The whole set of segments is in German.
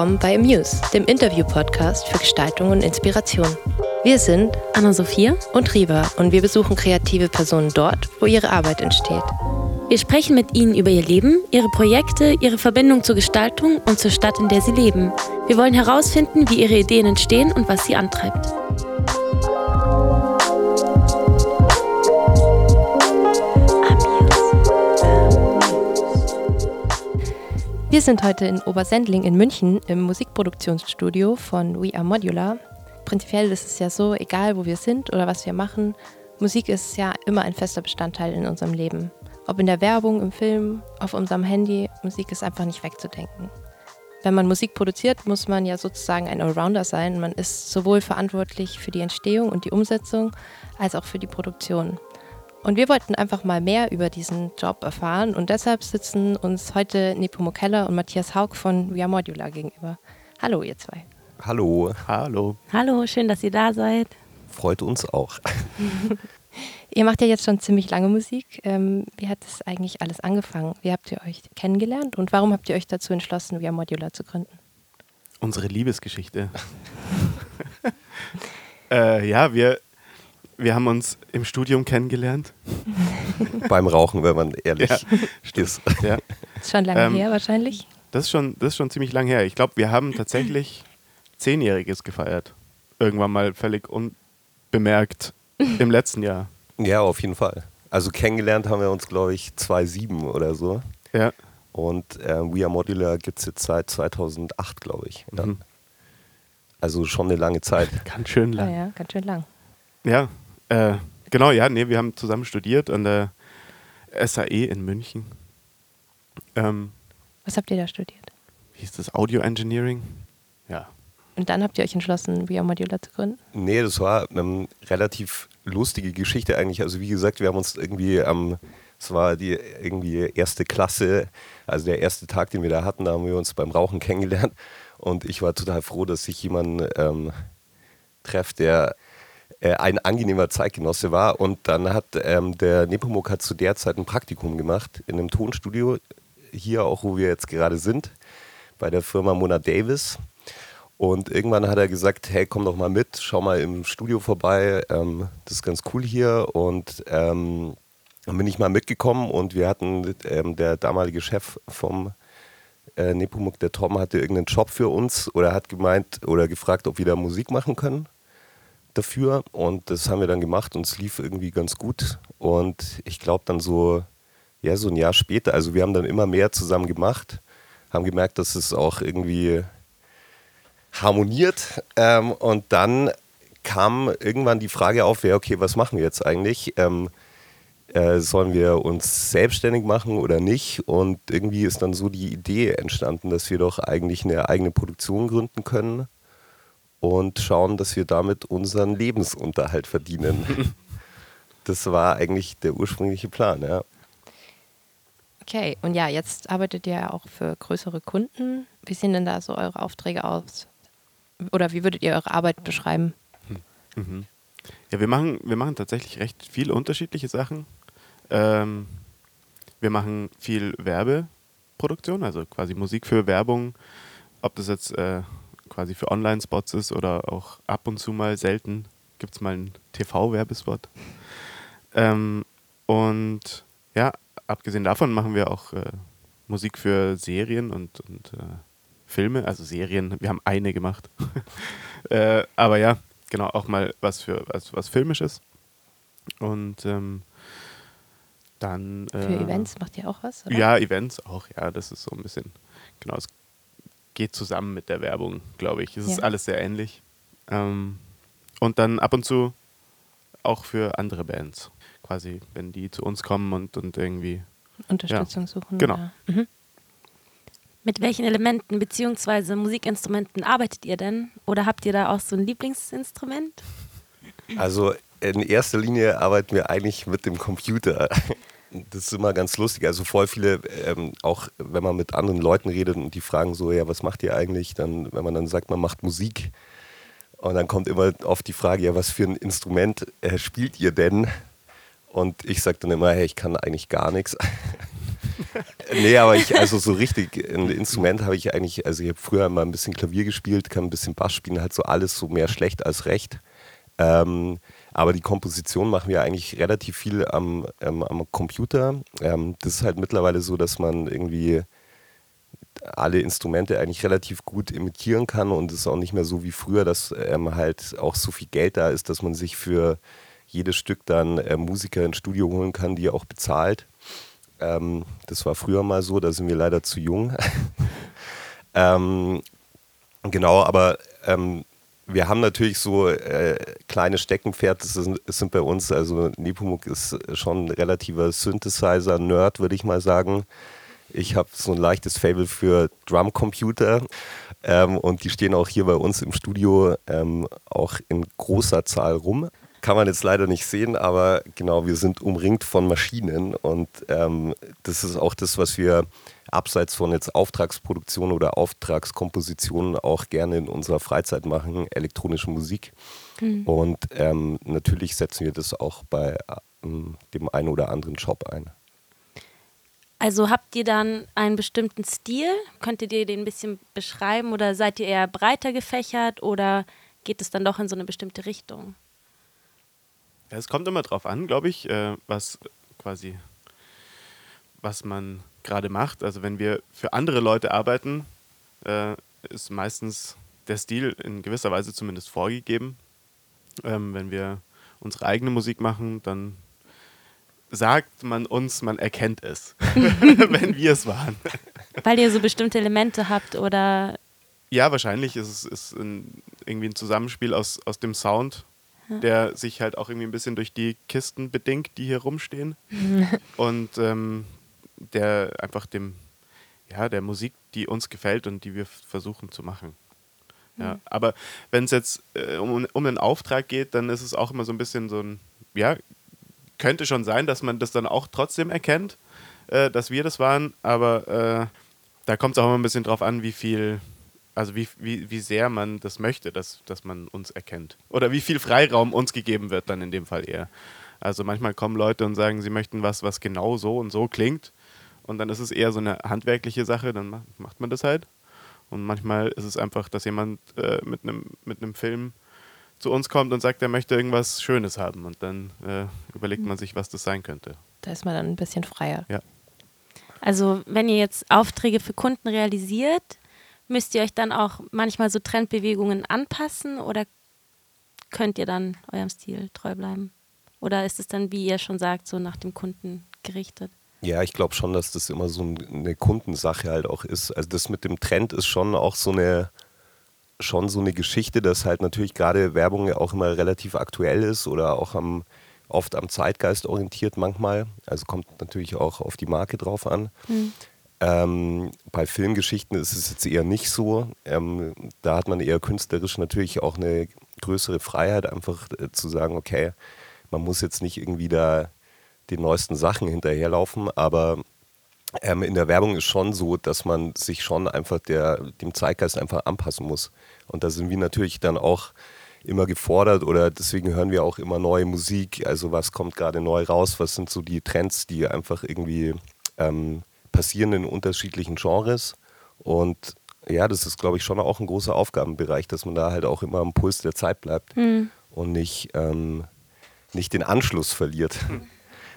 willkommen bei Amuse, dem Interview-Podcast für Gestaltung und Inspiration. Wir sind Anna-Sophia und Riva und wir besuchen kreative Personen dort, wo ihre Arbeit entsteht. Wir sprechen mit ihnen über ihr Leben, ihre Projekte, ihre Verbindung zur Gestaltung und zur Stadt, in der sie leben. Wir wollen herausfinden, wie ihre Ideen entstehen und was sie antreibt. Wir sind heute in Obersendling in München im Musikproduktionsstudio von We Are Modular. Prinzipiell ist es ja so, egal wo wir sind oder was wir machen, Musik ist ja immer ein fester Bestandteil in unserem Leben. Ob in der Werbung, im Film, auf unserem Handy, Musik ist einfach nicht wegzudenken. Wenn man Musik produziert, muss man ja sozusagen ein Allrounder sein. Man ist sowohl verantwortlich für die Entstehung und die Umsetzung als auch für die Produktion. Und wir wollten einfach mal mehr über diesen Job erfahren und deshalb sitzen uns heute Nepomo Keller und Matthias Haug von We Are Modular gegenüber. Hallo, ihr zwei. Hallo. Hallo. Hallo, schön, dass ihr da seid. Freut uns auch. ihr macht ja jetzt schon ziemlich lange Musik. Ähm, wie hat das eigentlich alles angefangen? Wie habt ihr euch kennengelernt und warum habt ihr euch dazu entschlossen, We Are Modular zu gründen? Unsere Liebesgeschichte. äh, ja, wir wir haben uns im Studium kennengelernt. Beim Rauchen, wenn man ehrlich ja, ist. Ja. Ist schon lange ähm, her wahrscheinlich. Das ist, schon, das ist schon ziemlich lange her. Ich glaube, wir haben tatsächlich Zehnjähriges gefeiert. Irgendwann mal völlig unbemerkt im letzten Jahr. Ja, auf jeden Fall. Also kennengelernt haben wir uns, glaube ich, 2007 oder so. Ja. Und äh, We Are Modular gibt es jetzt seit 2008, glaube ich. Mhm. Also schon eine lange Zeit. Ganz schön lang. Ja, ja, ganz schön lang. Ja, äh, genau, ja, nee, wir haben zusammen studiert an der SAE in München. Ähm, Was habt ihr da studiert? Wie hieß das? Audio Engineering? Ja. Und dann habt ihr euch entschlossen, VR Modular zu gründen? Nee, das war eine relativ lustige Geschichte eigentlich. Also wie gesagt, wir haben uns irgendwie am, ähm, es war die irgendwie erste Klasse, also der erste Tag, den wir da hatten, da haben wir uns beim Rauchen kennengelernt. Und ich war total froh, dass ich jemanden ähm, treffe, der äh, ein angenehmer Zeitgenosse war. Und dann hat ähm, der Nepomuk hat zu der Zeit ein Praktikum gemacht in einem Tonstudio, hier auch, wo wir jetzt gerade sind, bei der Firma Mona Davis. Und irgendwann hat er gesagt, hey, komm doch mal mit, schau mal im Studio vorbei, ähm, das ist ganz cool hier. Und ähm, dann bin ich mal mitgekommen und wir hatten, ähm, der damalige Chef vom äh, Nepomuk, der Tom, hatte irgendeinen Job für uns oder hat gemeint oder gefragt, ob wir da Musik machen können dafür und das haben wir dann gemacht und es lief irgendwie ganz gut. Und ich glaube dann so, ja, so ein Jahr später, also wir haben dann immer mehr zusammen gemacht, haben gemerkt, dass es auch irgendwie harmoniert. Ähm, und dann kam irgendwann die Frage auf, ja, okay, was machen wir jetzt eigentlich? Ähm, äh, sollen wir uns selbstständig machen oder nicht? Und irgendwie ist dann so die Idee entstanden, dass wir doch eigentlich eine eigene Produktion gründen können und schauen, dass wir damit unseren Lebensunterhalt verdienen. das war eigentlich der ursprüngliche Plan, ja. Okay, und ja, jetzt arbeitet ihr ja auch für größere Kunden. Wie sehen denn da so eure Aufträge aus? Oder wie würdet ihr eure Arbeit beschreiben? Mhm. Ja, wir machen, wir machen tatsächlich recht viele unterschiedliche Sachen. Ähm, wir machen viel Werbeproduktion, also quasi Musik für Werbung. Ob das jetzt äh, quasi für Online-Spots ist oder auch ab und zu mal selten gibt es mal einen TV-Werbespot. Ähm, und ja, abgesehen davon machen wir auch äh, Musik für Serien und, und äh, Filme, also Serien, wir haben eine gemacht. äh, aber ja, genau, auch mal was für was, was Filmisches. Und ähm, dann. für äh, Events macht ihr auch was? Oder? Ja, Events auch, ja, das ist so ein bisschen, genau, es geht zusammen mit der Werbung, glaube ich. Es ja. ist alles sehr ähnlich. Ähm, und dann ab und zu auch für andere Bands. Quasi, wenn die zu uns kommen und, und irgendwie Unterstützung ja. suchen. Genau. Mhm. Mit welchen Elementen bzw. Musikinstrumenten arbeitet ihr denn? Oder habt ihr da auch so ein Lieblingsinstrument? Also in erster Linie arbeiten wir eigentlich mit dem Computer. Das ist immer ganz lustig. Also voll viele, ähm, auch wenn man mit anderen Leuten redet und die fragen so, ja, was macht ihr eigentlich? Dann, wenn man dann sagt, man macht Musik. Und dann kommt immer oft die Frage, ja, was für ein Instrument äh, spielt ihr denn? Und ich sage dann immer, hey, ich kann eigentlich gar nichts. nee, aber ich, also so richtig, ein Instrument habe ich eigentlich, also ich habe früher mal ein bisschen Klavier gespielt, kann ein bisschen Bass spielen, halt so alles so mehr schlecht als recht. Ähm, aber die Komposition machen wir eigentlich relativ viel am, ähm, am Computer. Ähm, das ist halt mittlerweile so, dass man irgendwie alle Instrumente eigentlich relativ gut imitieren kann und es ist auch nicht mehr so wie früher, dass ähm, halt auch so viel Geld da ist, dass man sich für jedes Stück dann äh, Musiker ins Studio holen kann, die auch bezahlt. Ähm, das war früher mal so, da sind wir leider zu jung. ähm, genau, aber ähm, wir haben natürlich so äh, kleine Steckenpferd, das, das, sind bei uns, also Nepomuk ist schon ein relativer Synthesizer-Nerd, würde ich mal sagen. Ich habe so ein leichtes Fable für Drumcomputer ähm, und die stehen auch hier bei uns im Studio ähm, auch in großer Zahl rum. Kann man jetzt leider nicht sehen, aber genau, wir sind umringt von Maschinen und ähm, das ist auch das, was wir abseits von jetzt Auftragsproduktion oder Auftragskompositionen auch gerne in unserer Freizeit machen, elektronische Musik. Mhm. Und ähm, natürlich setzen wir das auch bei ähm, dem einen oder anderen Job ein. Also habt ihr dann einen bestimmten Stil? Könntet ihr den ein bisschen beschreiben oder seid ihr eher breiter gefächert oder geht es dann doch in so eine bestimmte Richtung? Ja, es kommt immer drauf an, glaube ich, äh, was quasi, was man gerade macht. Also wenn wir für andere Leute arbeiten, äh, ist meistens der Stil in gewisser Weise zumindest vorgegeben. Ähm, wenn wir unsere eigene Musik machen, dann sagt man uns, man erkennt es, wenn wir es waren. Weil ihr so bestimmte Elemente habt oder? Ja, wahrscheinlich ist es ist ein, irgendwie ein Zusammenspiel aus, aus dem Sound, der sich halt auch irgendwie ein bisschen durch die Kisten bedingt, die hier rumstehen. und ähm, der einfach dem, ja, der Musik, die uns gefällt und die wir versuchen zu machen. Ja, mhm. aber wenn es jetzt äh, um, um einen Auftrag geht, dann ist es auch immer so ein bisschen so ein, ja, könnte schon sein, dass man das dann auch trotzdem erkennt, äh, dass wir das waren, aber äh, da kommt es auch immer ein bisschen drauf an, wie viel, also wie, wie, wie sehr man das möchte, dass, dass man uns erkennt. Oder wie viel Freiraum uns gegeben wird dann in dem Fall eher. Also manchmal kommen Leute und sagen, sie möchten was, was genau so und so klingt. Und dann ist es eher so eine handwerkliche Sache, dann macht man das halt. Und manchmal ist es einfach, dass jemand äh, mit einem mit Film zu uns kommt und sagt, er möchte irgendwas Schönes haben. Und dann äh, überlegt man sich, was das sein könnte. Da ist man dann ein bisschen freier. Ja. Also wenn ihr jetzt Aufträge für Kunden realisiert, müsst ihr euch dann auch manchmal so Trendbewegungen anpassen oder könnt ihr dann eurem Stil treu bleiben? Oder ist es dann, wie ihr schon sagt, so nach dem Kunden gerichtet? Ja, ich glaube schon, dass das immer so eine Kundensache halt auch ist. Also das mit dem Trend ist schon auch so eine schon so eine Geschichte, dass halt natürlich gerade Werbung ja auch immer relativ aktuell ist oder auch am, oft am Zeitgeist orientiert manchmal. Also kommt natürlich auch auf die Marke drauf an. Mhm. Ähm, bei Filmgeschichten ist es jetzt eher nicht so. Ähm, da hat man eher künstlerisch natürlich auch eine größere Freiheit, einfach äh, zu sagen, okay, man muss jetzt nicht irgendwie da den neuesten Sachen hinterherlaufen, aber ähm, in der Werbung ist schon so, dass man sich schon einfach der, dem Zeitgeist einfach anpassen muss. Und da sind wir natürlich dann auch immer gefordert oder deswegen hören wir auch immer neue Musik. Also was kommt gerade neu raus, was sind so die Trends, die einfach irgendwie ähm, passieren in unterschiedlichen Genres. Und ja, das ist, glaube ich, schon auch ein großer Aufgabenbereich, dass man da halt auch immer am Puls der Zeit bleibt mhm. und nicht, ähm, nicht den Anschluss verliert. Mhm.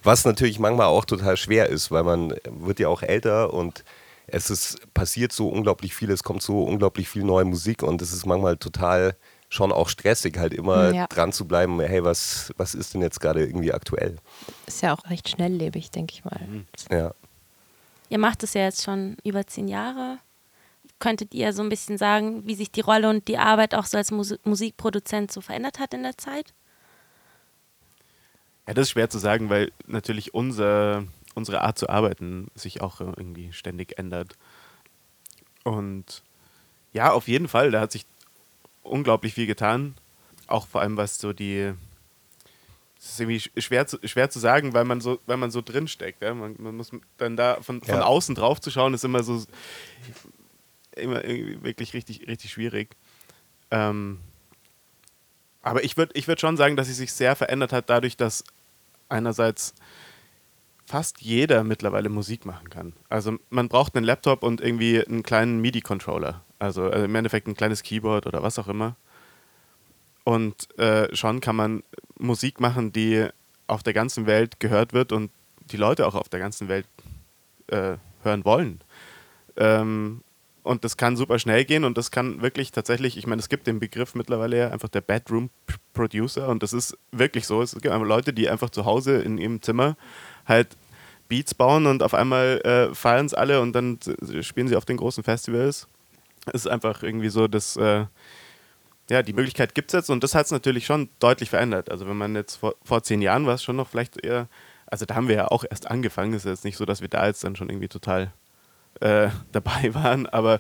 Was natürlich manchmal auch total schwer ist, weil man wird ja auch älter und es ist passiert so unglaublich viel, es kommt so unglaublich viel neue Musik und es ist manchmal total schon auch stressig, halt immer ja. dran zu bleiben, hey, was, was ist denn jetzt gerade irgendwie aktuell? Ist ja auch recht schnelllebig, denke ich mal. Mhm. Ja. Ihr macht es ja jetzt schon über zehn Jahre. Könntet ihr so ein bisschen sagen, wie sich die Rolle und die Arbeit auch so als Musikproduzent so verändert hat in der Zeit? Ja, das ist schwer zu sagen, weil natürlich unser, unsere Art zu arbeiten sich auch irgendwie ständig ändert. Und ja, auf jeden Fall, da hat sich unglaublich viel getan. Auch vor allem, was so die. Es ist irgendwie schwer zu, schwer zu sagen, weil man so, weil man so drinsteckt. Ja? Man, man muss dann da von, von ja. außen drauf zu schauen, ist immer so immer wirklich richtig, richtig schwierig. Ähm, aber ich würde ich würd schon sagen, dass sie sich sehr verändert hat, dadurch, dass einerseits fast jeder mittlerweile Musik machen kann. Also man braucht einen Laptop und irgendwie einen kleinen MIDI-Controller. Also, also im Endeffekt ein kleines Keyboard oder was auch immer. Und äh, schon kann man Musik machen, die auf der ganzen Welt gehört wird und die Leute auch auf der ganzen Welt äh, hören wollen. Ähm, und das kann super schnell gehen und das kann wirklich tatsächlich, ich meine, es gibt den Begriff mittlerweile ja einfach der Bedroom Producer und das ist wirklich so. Es gibt einfach Leute, die einfach zu Hause in ihrem Zimmer halt Beats bauen und auf einmal äh, feiern es alle und dann spielen sie auf den großen Festivals. Es ist einfach irgendwie so, dass äh, ja, die Möglichkeit gibt es jetzt und das hat es natürlich schon deutlich verändert. Also wenn man jetzt vor, vor zehn Jahren war es schon noch vielleicht eher, also da haben wir ja auch erst angefangen, es ist jetzt nicht so, dass wir da jetzt dann schon irgendwie total äh, dabei waren, aber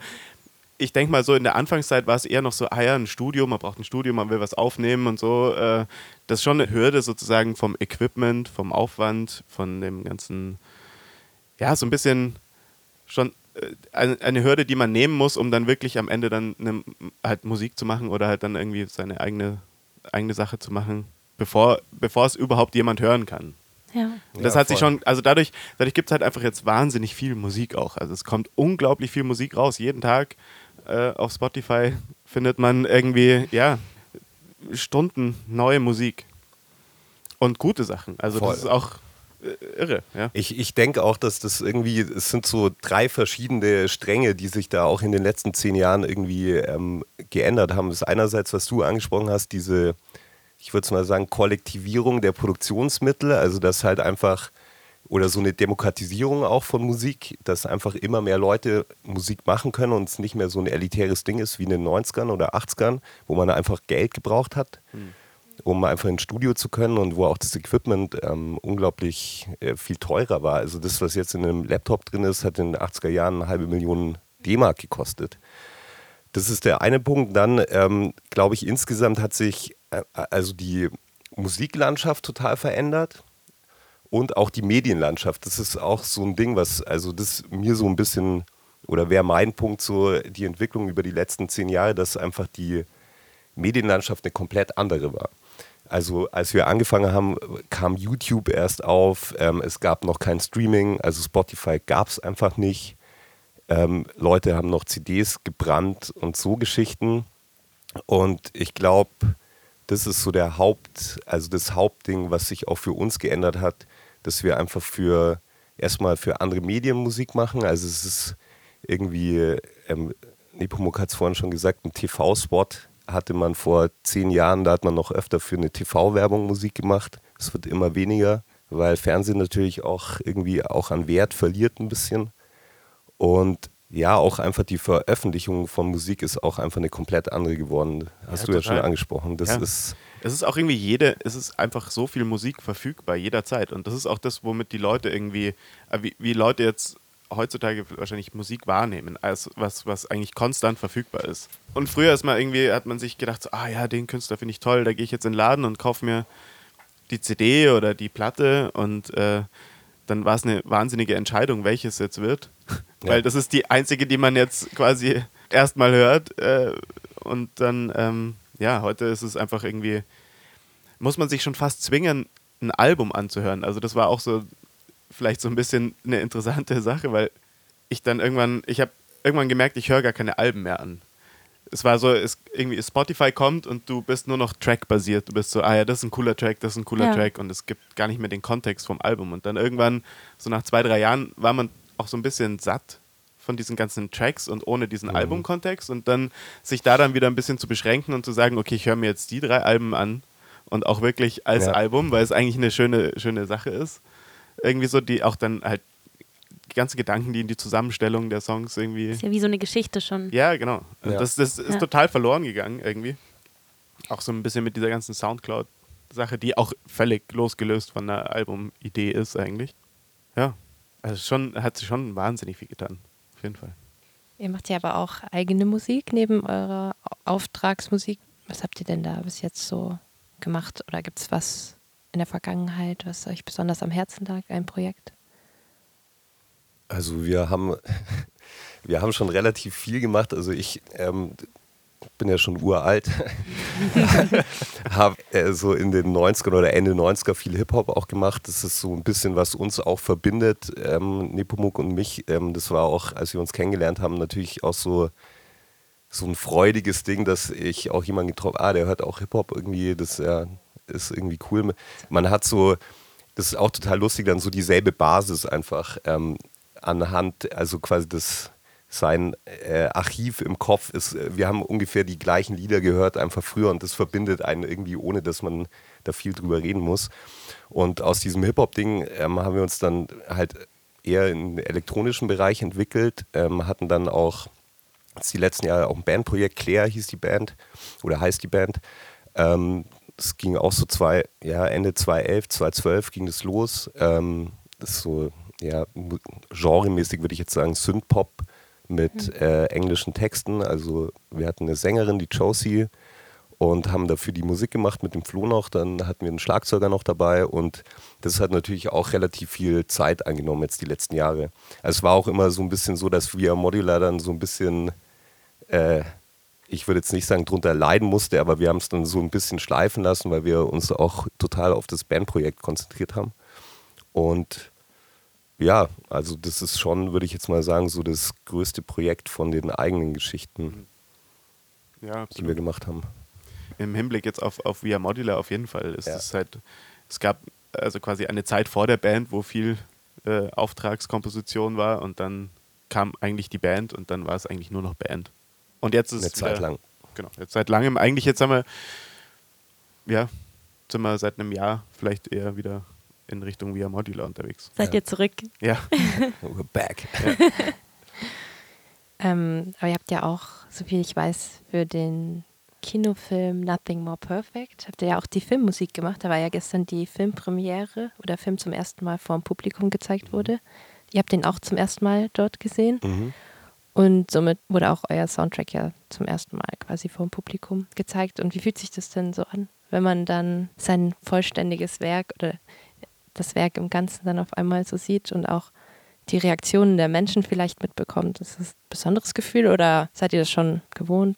ich denke mal so in der Anfangszeit war es eher noch so, ah ja, ein Studio, man braucht ein Studio, man will was aufnehmen und so. Äh, das ist schon eine Hürde sozusagen vom Equipment, vom Aufwand, von dem ganzen, ja, so ein bisschen schon äh, eine, Hürde, die man nehmen muss, um dann wirklich am Ende dann eine, halt Musik zu machen oder halt dann irgendwie seine eigene, eigene Sache zu machen, bevor, bevor es überhaupt jemand hören kann. Ja. Das ja, hat sich schon, also dadurch, dadurch gibt es halt einfach jetzt wahnsinnig viel Musik auch. Also es kommt unglaublich viel Musik raus. Jeden Tag äh, auf Spotify findet man irgendwie, ja, Stunden neue Musik. Und gute Sachen. Also Voll. das ist auch äh, irre. Ja. Ich, ich denke auch, dass das irgendwie, es sind so drei verschiedene Stränge, die sich da auch in den letzten zehn Jahren irgendwie ähm, geändert haben. Das ist einerseits, was du angesprochen hast, diese, ich würde es mal sagen, Kollektivierung der Produktionsmittel, also dass halt einfach, oder so eine Demokratisierung auch von Musik, dass einfach immer mehr Leute Musik machen können und es nicht mehr so ein elitäres Ding ist wie in den 90ern oder 80ern, wo man einfach Geld gebraucht hat. Hm um einfach ins Studio zu können und wo auch das Equipment ähm, unglaublich äh, viel teurer war. Also das, was jetzt in einem Laptop drin ist, hat in den 80er Jahren eine halbe Million D-Mark gekostet. Das ist der eine Punkt. Dann ähm, glaube ich, insgesamt hat sich also die Musiklandschaft total verändert und auch die Medienlandschaft. Das ist auch so ein Ding, was also das mir so ein bisschen oder wäre mein Punkt so die Entwicklung über die letzten zehn Jahre, dass einfach die Medienlandschaft eine komplett andere war. Also als wir angefangen haben, kam YouTube erst auf. Ähm, es gab noch kein Streaming, also Spotify gab es einfach nicht. Ähm, Leute haben noch CDs gebrannt und so Geschichten. Und ich glaube, das ist so der Haupt, also das Hauptding, was sich auch für uns geändert hat, dass wir einfach für erstmal für andere Medien Musik machen. Also es ist irgendwie, ähm, Nepomuk hat es vorhin schon gesagt, ein TV-Spot hatte man vor zehn Jahren, da hat man noch öfter für eine TV-Werbung Musik gemacht. Es wird immer weniger, weil Fernsehen natürlich auch irgendwie auch an Wert verliert ein bisschen. Und ja, auch einfach die Veröffentlichung von Musik ist auch einfach eine komplett andere geworden. Hast ja, du total. ja schon angesprochen. Das ja. ist es ist auch irgendwie jede, es ist einfach so viel Musik verfügbar jederzeit. Und das ist auch das, womit die Leute irgendwie, äh, wie, wie Leute jetzt heutzutage wahrscheinlich Musik wahrnehmen, als was, was eigentlich konstant verfügbar ist. Und früher ist mal irgendwie, hat man sich gedacht, so, ah ja, den Künstler finde ich toll, da gehe ich jetzt in den Laden und kaufe mir die CD oder die Platte und äh, dann war es eine wahnsinnige Entscheidung, welches jetzt wird. Ja. Weil das ist die einzige, die man jetzt quasi erstmal hört. Äh, und dann, ähm, ja, heute ist es einfach irgendwie, muss man sich schon fast zwingen, ein Album anzuhören. Also das war auch so vielleicht so ein bisschen eine interessante Sache, weil ich dann irgendwann, ich habe irgendwann gemerkt, ich höre gar keine Alben mehr an. Es war so, es, irgendwie Spotify kommt und du bist nur noch Track-basiert. Du bist so, ah ja, das ist ein cooler Track, das ist ein cooler ja. Track und es gibt gar nicht mehr den Kontext vom Album. Und dann irgendwann, so nach zwei, drei Jahren, war man auch so ein bisschen satt von diesen ganzen Tracks und ohne diesen mhm. Albumkontext und dann sich da dann wieder ein bisschen zu beschränken und zu sagen, okay, ich höre mir jetzt die drei Alben an und auch wirklich als ja. Album, weil es eigentlich eine schöne, schöne Sache ist irgendwie so, die auch dann halt die ganzen Gedanken, die in die Zusammenstellung der Songs irgendwie. Ist ja wie so eine Geschichte schon. Ja, genau. Ja. Das, das ist ja. total verloren gegangen irgendwie. Auch so ein bisschen mit dieser ganzen Soundcloud-Sache, die auch völlig losgelöst von der Albumidee ist eigentlich. Ja. Also schon, hat sich schon wahnsinnig viel getan. Auf jeden Fall. Ihr macht ja aber auch eigene Musik neben eurer Auftragsmusik. Was habt ihr denn da bis jetzt so gemacht? Oder gibt es was, in der Vergangenheit, was euch besonders am Herzen lag, ein Projekt? Also wir haben, wir haben schon relativ viel gemacht. Also ich, ähm, bin ja schon uralt, habe äh, so in den 90ern oder Ende 90er viel Hip-Hop auch gemacht. Das ist so ein bisschen, was uns auch verbindet, ähm, Nepomuk und mich. Ähm, das war auch, als wir uns kennengelernt haben, natürlich auch so, so ein freudiges Ding, dass ich auch jemanden getroffen habe, ah, der hört auch Hip-Hop irgendwie, das ja, ist irgendwie cool. Man hat so, das ist auch total lustig, dann so dieselbe Basis einfach ähm, anhand, also quasi das sein äh, Archiv im Kopf ist, äh, wir haben ungefähr die gleichen Lieder gehört, einfach früher und das verbindet einen irgendwie, ohne dass man da viel drüber reden muss. Und aus diesem Hip-Hop-Ding ähm, haben wir uns dann halt eher im elektronischen Bereich entwickelt, ähm, hatten dann auch die letzten Jahre auch ein Bandprojekt, Claire hieß die Band oder heißt die Band. Ähm, es ging auch so zwei, ja, Ende 2011, 2012 ging das los. Ähm, das ist so, ja, genremäßig würde ich jetzt sagen, Synthpop mit mhm. äh, englischen Texten. Also wir hatten eine Sängerin, die Josie, und haben dafür die Musik gemacht mit dem Flo noch. Dann hatten wir einen Schlagzeuger noch dabei und das hat natürlich auch relativ viel Zeit eingenommen jetzt die letzten Jahre. Also es war auch immer so ein bisschen so, dass wir Modular dann so ein bisschen, äh, ich würde jetzt nicht sagen drunter leiden musste, aber wir haben es dann so ein bisschen schleifen lassen, weil wir uns auch total auf das Bandprojekt konzentriert haben. Und ja, also das ist schon, würde ich jetzt mal sagen, so das größte Projekt von den eigenen Geschichten, ja, die wir gemacht haben. Im Hinblick jetzt auf, auf Via Modular auf jeden Fall ist ja. es halt, es gab also quasi eine Zeit vor der Band, wo viel äh, Auftragskomposition war und dann kam eigentlich die Band und dann war es eigentlich nur noch Band. Und jetzt ist es. Eine Zeit lang. Genau, jetzt seit langem. Eigentlich jetzt haben wir, ja, sind wir seit einem Jahr vielleicht eher wieder in Richtung Via Modular unterwegs. Seid ja. ihr zurück? Ja. We're back. Ja. ähm, aber ihr habt ja auch, so viel ich weiß, für den Kinofilm Nothing More Perfect habt ihr ja auch die Filmmusik gemacht. Da war ja gestern die Filmpremiere, wo der Film zum ersten Mal vor dem Publikum gezeigt mhm. wurde. Ihr habt den auch zum ersten Mal dort gesehen. Mhm. Und somit wurde auch euer Soundtrack ja zum ersten Mal quasi vor dem Publikum gezeigt. Und wie fühlt sich das denn so an, wenn man dann sein vollständiges Werk oder das Werk im Ganzen dann auf einmal so sieht und auch die Reaktionen der Menschen vielleicht mitbekommt. Ist das ein besonderes Gefühl oder seid ihr das schon gewohnt?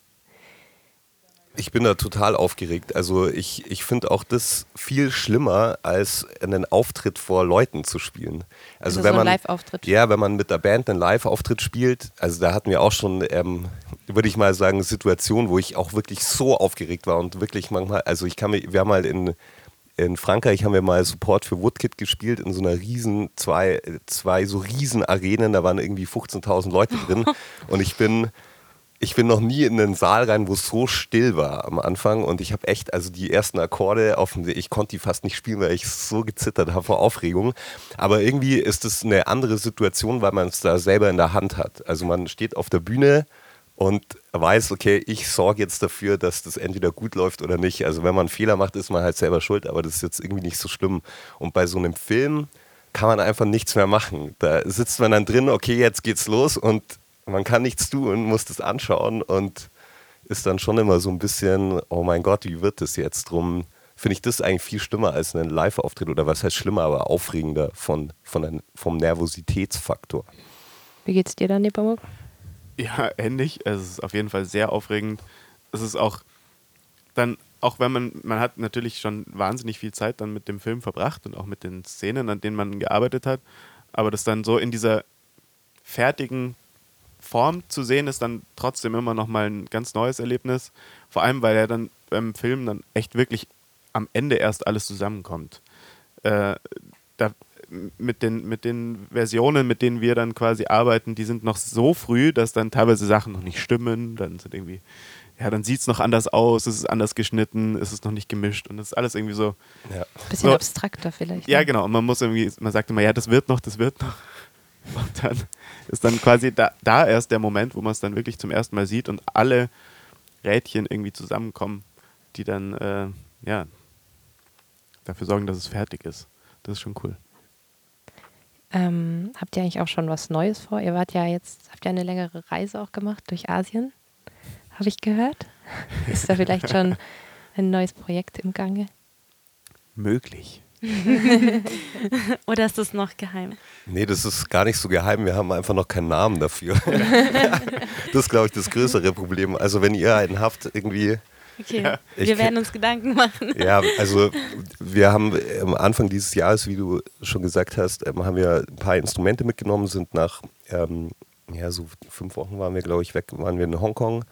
Ich bin da total aufgeregt. Also ich, ich finde auch das viel schlimmer, als einen Auftritt vor Leuten zu spielen. Also, also wenn so man Live-Auftritt. Ja, wenn man mit der Band einen Live-Auftritt spielt, also da hatten wir auch schon, ähm, würde ich mal sagen, Situationen, wo ich auch wirklich so aufgeregt war und wirklich manchmal, also ich kann mir, wir haben halt in in Frankreich haben wir mal Support für Woodkit gespielt in so einer riesen, zwei, zwei so riesen Arenen, da waren irgendwie 15.000 Leute drin. Und ich bin, ich bin noch nie in einen Saal rein, wo es so still war am Anfang. Und ich habe echt, also die ersten Akkorde, auf, ich konnte die fast nicht spielen, weil ich so gezittert habe vor Aufregung, aber irgendwie ist es eine andere Situation, weil man es da selber in der Hand hat. Also man steht auf der Bühne und weiß, okay, ich sorge jetzt dafür, dass das entweder gut läuft oder nicht. Also wenn man einen Fehler macht, ist man halt selber schuld, aber das ist jetzt irgendwie nicht so schlimm. Und bei so einem Film kann man einfach nichts mehr machen. Da sitzt man dann drin, okay, jetzt geht's los und man kann nichts tun, muss das anschauen und ist dann schon immer so ein bisschen, oh mein Gott, wie wird das jetzt? Drum finde ich das eigentlich viel schlimmer als ein Live-Auftritt oder was heißt schlimmer, aber aufregender von, von ein, vom Nervositätsfaktor. Wie geht's dir dann, Nepomuk? Ja, ähnlich. Es ist auf jeden Fall sehr aufregend. Es ist auch dann, auch wenn man, man hat natürlich schon wahnsinnig viel Zeit dann mit dem Film verbracht und auch mit den Szenen, an denen man gearbeitet hat, aber das dann so in dieser fertigen Form zu sehen, ist dann trotzdem immer noch mal ein ganz neues Erlebnis. Vor allem, weil er dann beim Film dann echt wirklich am Ende erst alles zusammenkommt. Äh, da mit den, mit den Versionen, mit denen wir dann quasi arbeiten, die sind noch so früh, dass dann teilweise Sachen noch nicht stimmen. Dann sind irgendwie, ja, dann sieht es noch anders aus, es ist anders geschnitten, es ist noch nicht gemischt und das ist alles irgendwie so. Ja. Bisschen so, abstrakter vielleicht. Ja, ne? genau. Und man muss irgendwie, man sagt immer, ja, das wird noch, das wird noch. Und dann ist dann quasi da, da erst der Moment, wo man es dann wirklich zum ersten Mal sieht und alle Rädchen irgendwie zusammenkommen, die dann, äh, ja, dafür sorgen, dass es fertig ist. Das ist schon cool. Ähm, habt ihr eigentlich auch schon was Neues vor? Ihr wart ja jetzt, habt ihr eine längere Reise auch gemacht durch Asien, habe ich gehört. Ist da vielleicht schon ein neues Projekt im Gange? Möglich. Oder ist das noch geheim? Nee, das ist gar nicht so geheim. Wir haben einfach noch keinen Namen dafür. das ist, glaube ich, das größere Problem. Also, wenn ihr einen habt, irgendwie. Okay, ja. wir werden uns Gedanken machen. Ja, also wir haben am Anfang dieses Jahres, wie du schon gesagt hast, ähm, haben wir ein paar Instrumente mitgenommen, sind nach, ähm, ja, so fünf Wochen waren wir, glaube ich, weg, waren wir in Hongkong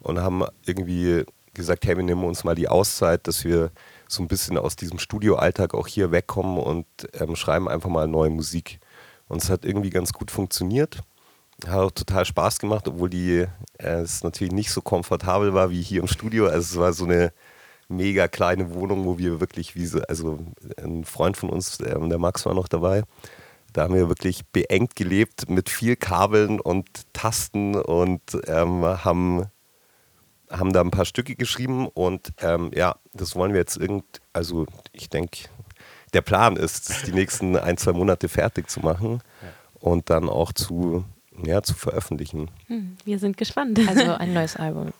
und haben irgendwie gesagt, hey, wir nehmen uns mal die Auszeit, dass wir so ein bisschen aus diesem Studioalltag auch hier wegkommen und ähm, schreiben einfach mal neue Musik. Und es hat irgendwie ganz gut funktioniert. Hat auch total Spaß gemacht, obwohl die äh, es natürlich nicht so komfortabel war wie hier im Studio. Also es war so eine mega kleine Wohnung, wo wir wirklich wie so, also ein Freund von uns, äh, der Max war noch dabei. Da haben wir wirklich beengt gelebt mit viel Kabeln und Tasten und ähm, haben haben da ein paar Stücke geschrieben und ähm, ja, das wollen wir jetzt irgend, also ich denke, der Plan ist, die nächsten ein, zwei Monate fertig zu machen und dann auch zu, ja, zu veröffentlichen. Hm, wir sind gespannt. Also ein neues Album.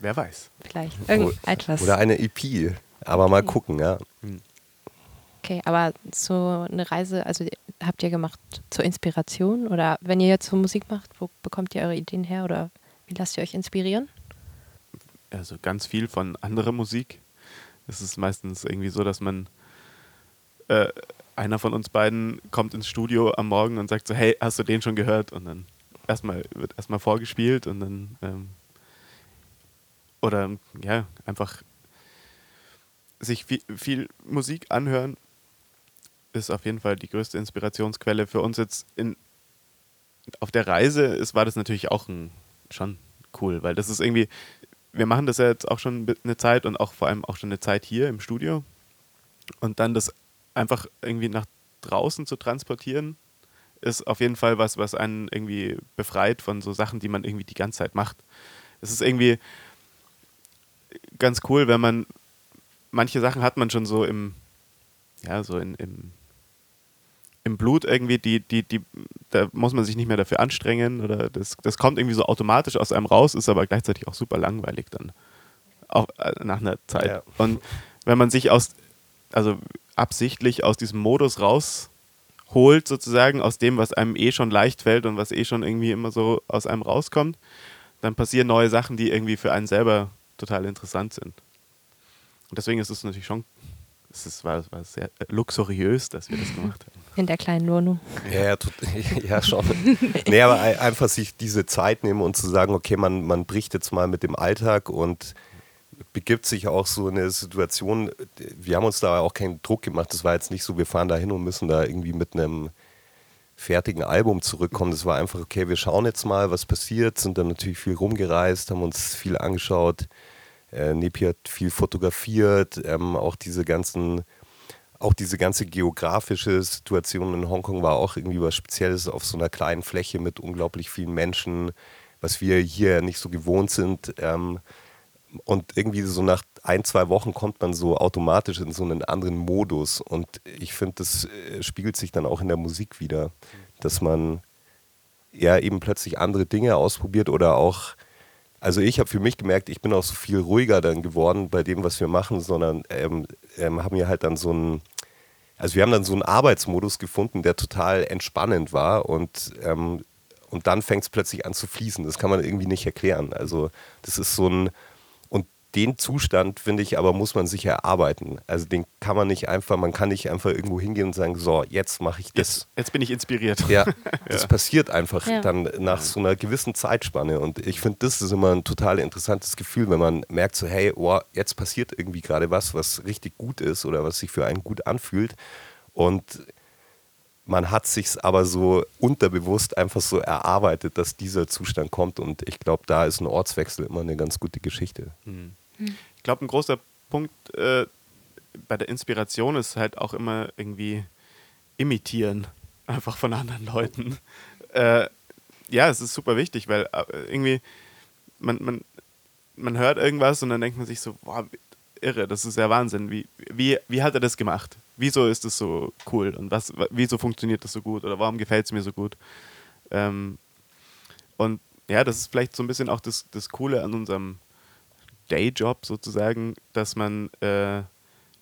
Wer weiß. Vielleicht irgendetwas. Oder eine EP. Aber mal gucken, ja. Hm. Okay, aber so eine Reise, also habt ihr gemacht zur Inspiration? Oder wenn ihr jetzt so Musik macht, wo bekommt ihr eure Ideen her? Oder wie lasst ihr euch inspirieren? also ganz viel von anderer Musik. Es ist meistens irgendwie so, dass man äh, einer von uns beiden kommt ins Studio am Morgen und sagt so, hey, hast du den schon gehört? Und dann erstmal wird erstmal vorgespielt und dann ähm, oder ja, einfach sich viel, viel, Musik anhören ist auf jeden Fall die größte Inspirationsquelle für uns jetzt in auf der Reise ist, war das natürlich auch ein, schon cool, weil das ist irgendwie, wir machen das ja jetzt auch schon eine Zeit und auch vor allem auch schon eine Zeit hier im Studio. Und dann das einfach irgendwie nach draußen zu transportieren, ist auf jeden Fall was, was einen irgendwie befreit von so Sachen, die man irgendwie die ganze Zeit macht. Es ist irgendwie ganz cool, wenn man manche Sachen hat man schon so im, ja, so in, im im Blut irgendwie, die, die, die, da muss man sich nicht mehr dafür anstrengen oder das, das kommt irgendwie so automatisch aus einem raus, ist aber gleichzeitig auch super langweilig dann. Auch äh, nach einer Zeit. Ja. Und wenn man sich aus, also absichtlich aus diesem Modus rausholt, sozusagen, aus dem, was einem eh schon leicht fällt und was eh schon irgendwie immer so aus einem rauskommt, dann passieren neue Sachen, die irgendwie für einen selber total interessant sind. Und deswegen ist es natürlich schon es war, war sehr luxuriös, dass wir das gemacht haben. In der kleinen Wohnung. Ja, ja, ja schon. nee, aber einfach sich diese Zeit nehmen und zu sagen, okay, man, man bricht jetzt mal mit dem Alltag und begibt sich auch so eine Situation. Wir haben uns da auch keinen Druck gemacht. Das war jetzt nicht so, wir fahren da hin und müssen da irgendwie mit einem fertigen Album zurückkommen. Das war einfach, okay, wir schauen jetzt mal, was passiert, sind dann natürlich viel rumgereist, haben uns viel angeschaut äh, Nepi hat viel fotografiert, ähm, auch diese ganzen, auch diese ganze geografische Situation in Hongkong war auch irgendwie was Spezielles auf so einer kleinen Fläche mit unglaublich vielen Menschen, was wir hier nicht so gewohnt sind. Ähm, und irgendwie so nach ein, zwei Wochen kommt man so automatisch in so einen anderen Modus. Und ich finde, das äh, spiegelt sich dann auch in der Musik wieder, dass man ja eben plötzlich andere Dinge ausprobiert oder auch also ich habe für mich gemerkt, ich bin auch so viel ruhiger dann geworden bei dem, was wir machen, sondern ähm, ähm, haben wir halt dann so einen, also wir haben dann so einen Arbeitsmodus gefunden, der total entspannend war und, ähm, und dann fängt es plötzlich an zu fließen. Das kann man irgendwie nicht erklären. Also das ist so ein, den Zustand, finde ich, aber muss man sich erarbeiten. Also den kann man nicht einfach, man kann nicht einfach irgendwo hingehen und sagen, so, jetzt mache ich das. Jetzt, jetzt, bin ich inspiriert. Ja, das ja. passiert einfach ja. dann nach so einer gewissen Zeitspanne. Und ich finde, das ist immer ein total interessantes Gefühl, wenn man merkt, so, hey, oh, jetzt passiert irgendwie gerade was, was richtig gut ist oder was sich für einen gut anfühlt. Und man hat sich aber so unterbewusst einfach so erarbeitet, dass dieser Zustand kommt. Und ich glaube, da ist ein Ortswechsel immer eine ganz gute Geschichte. Mhm. Ich glaube, ein großer Punkt äh, bei der Inspiration ist halt auch immer irgendwie imitieren, einfach von anderen Leuten. Äh, ja, es ist super wichtig, weil äh, irgendwie man, man, man hört irgendwas und dann denkt man sich so, boah, irre, das ist ja Wahnsinn. Wie, wie, wie hat er das gemacht? Wieso ist das so cool? Und was, wieso funktioniert das so gut? Oder warum gefällt es mir so gut? Ähm, und ja, das ist vielleicht so ein bisschen auch das, das Coole an unserem Dayjob sozusagen, dass man äh,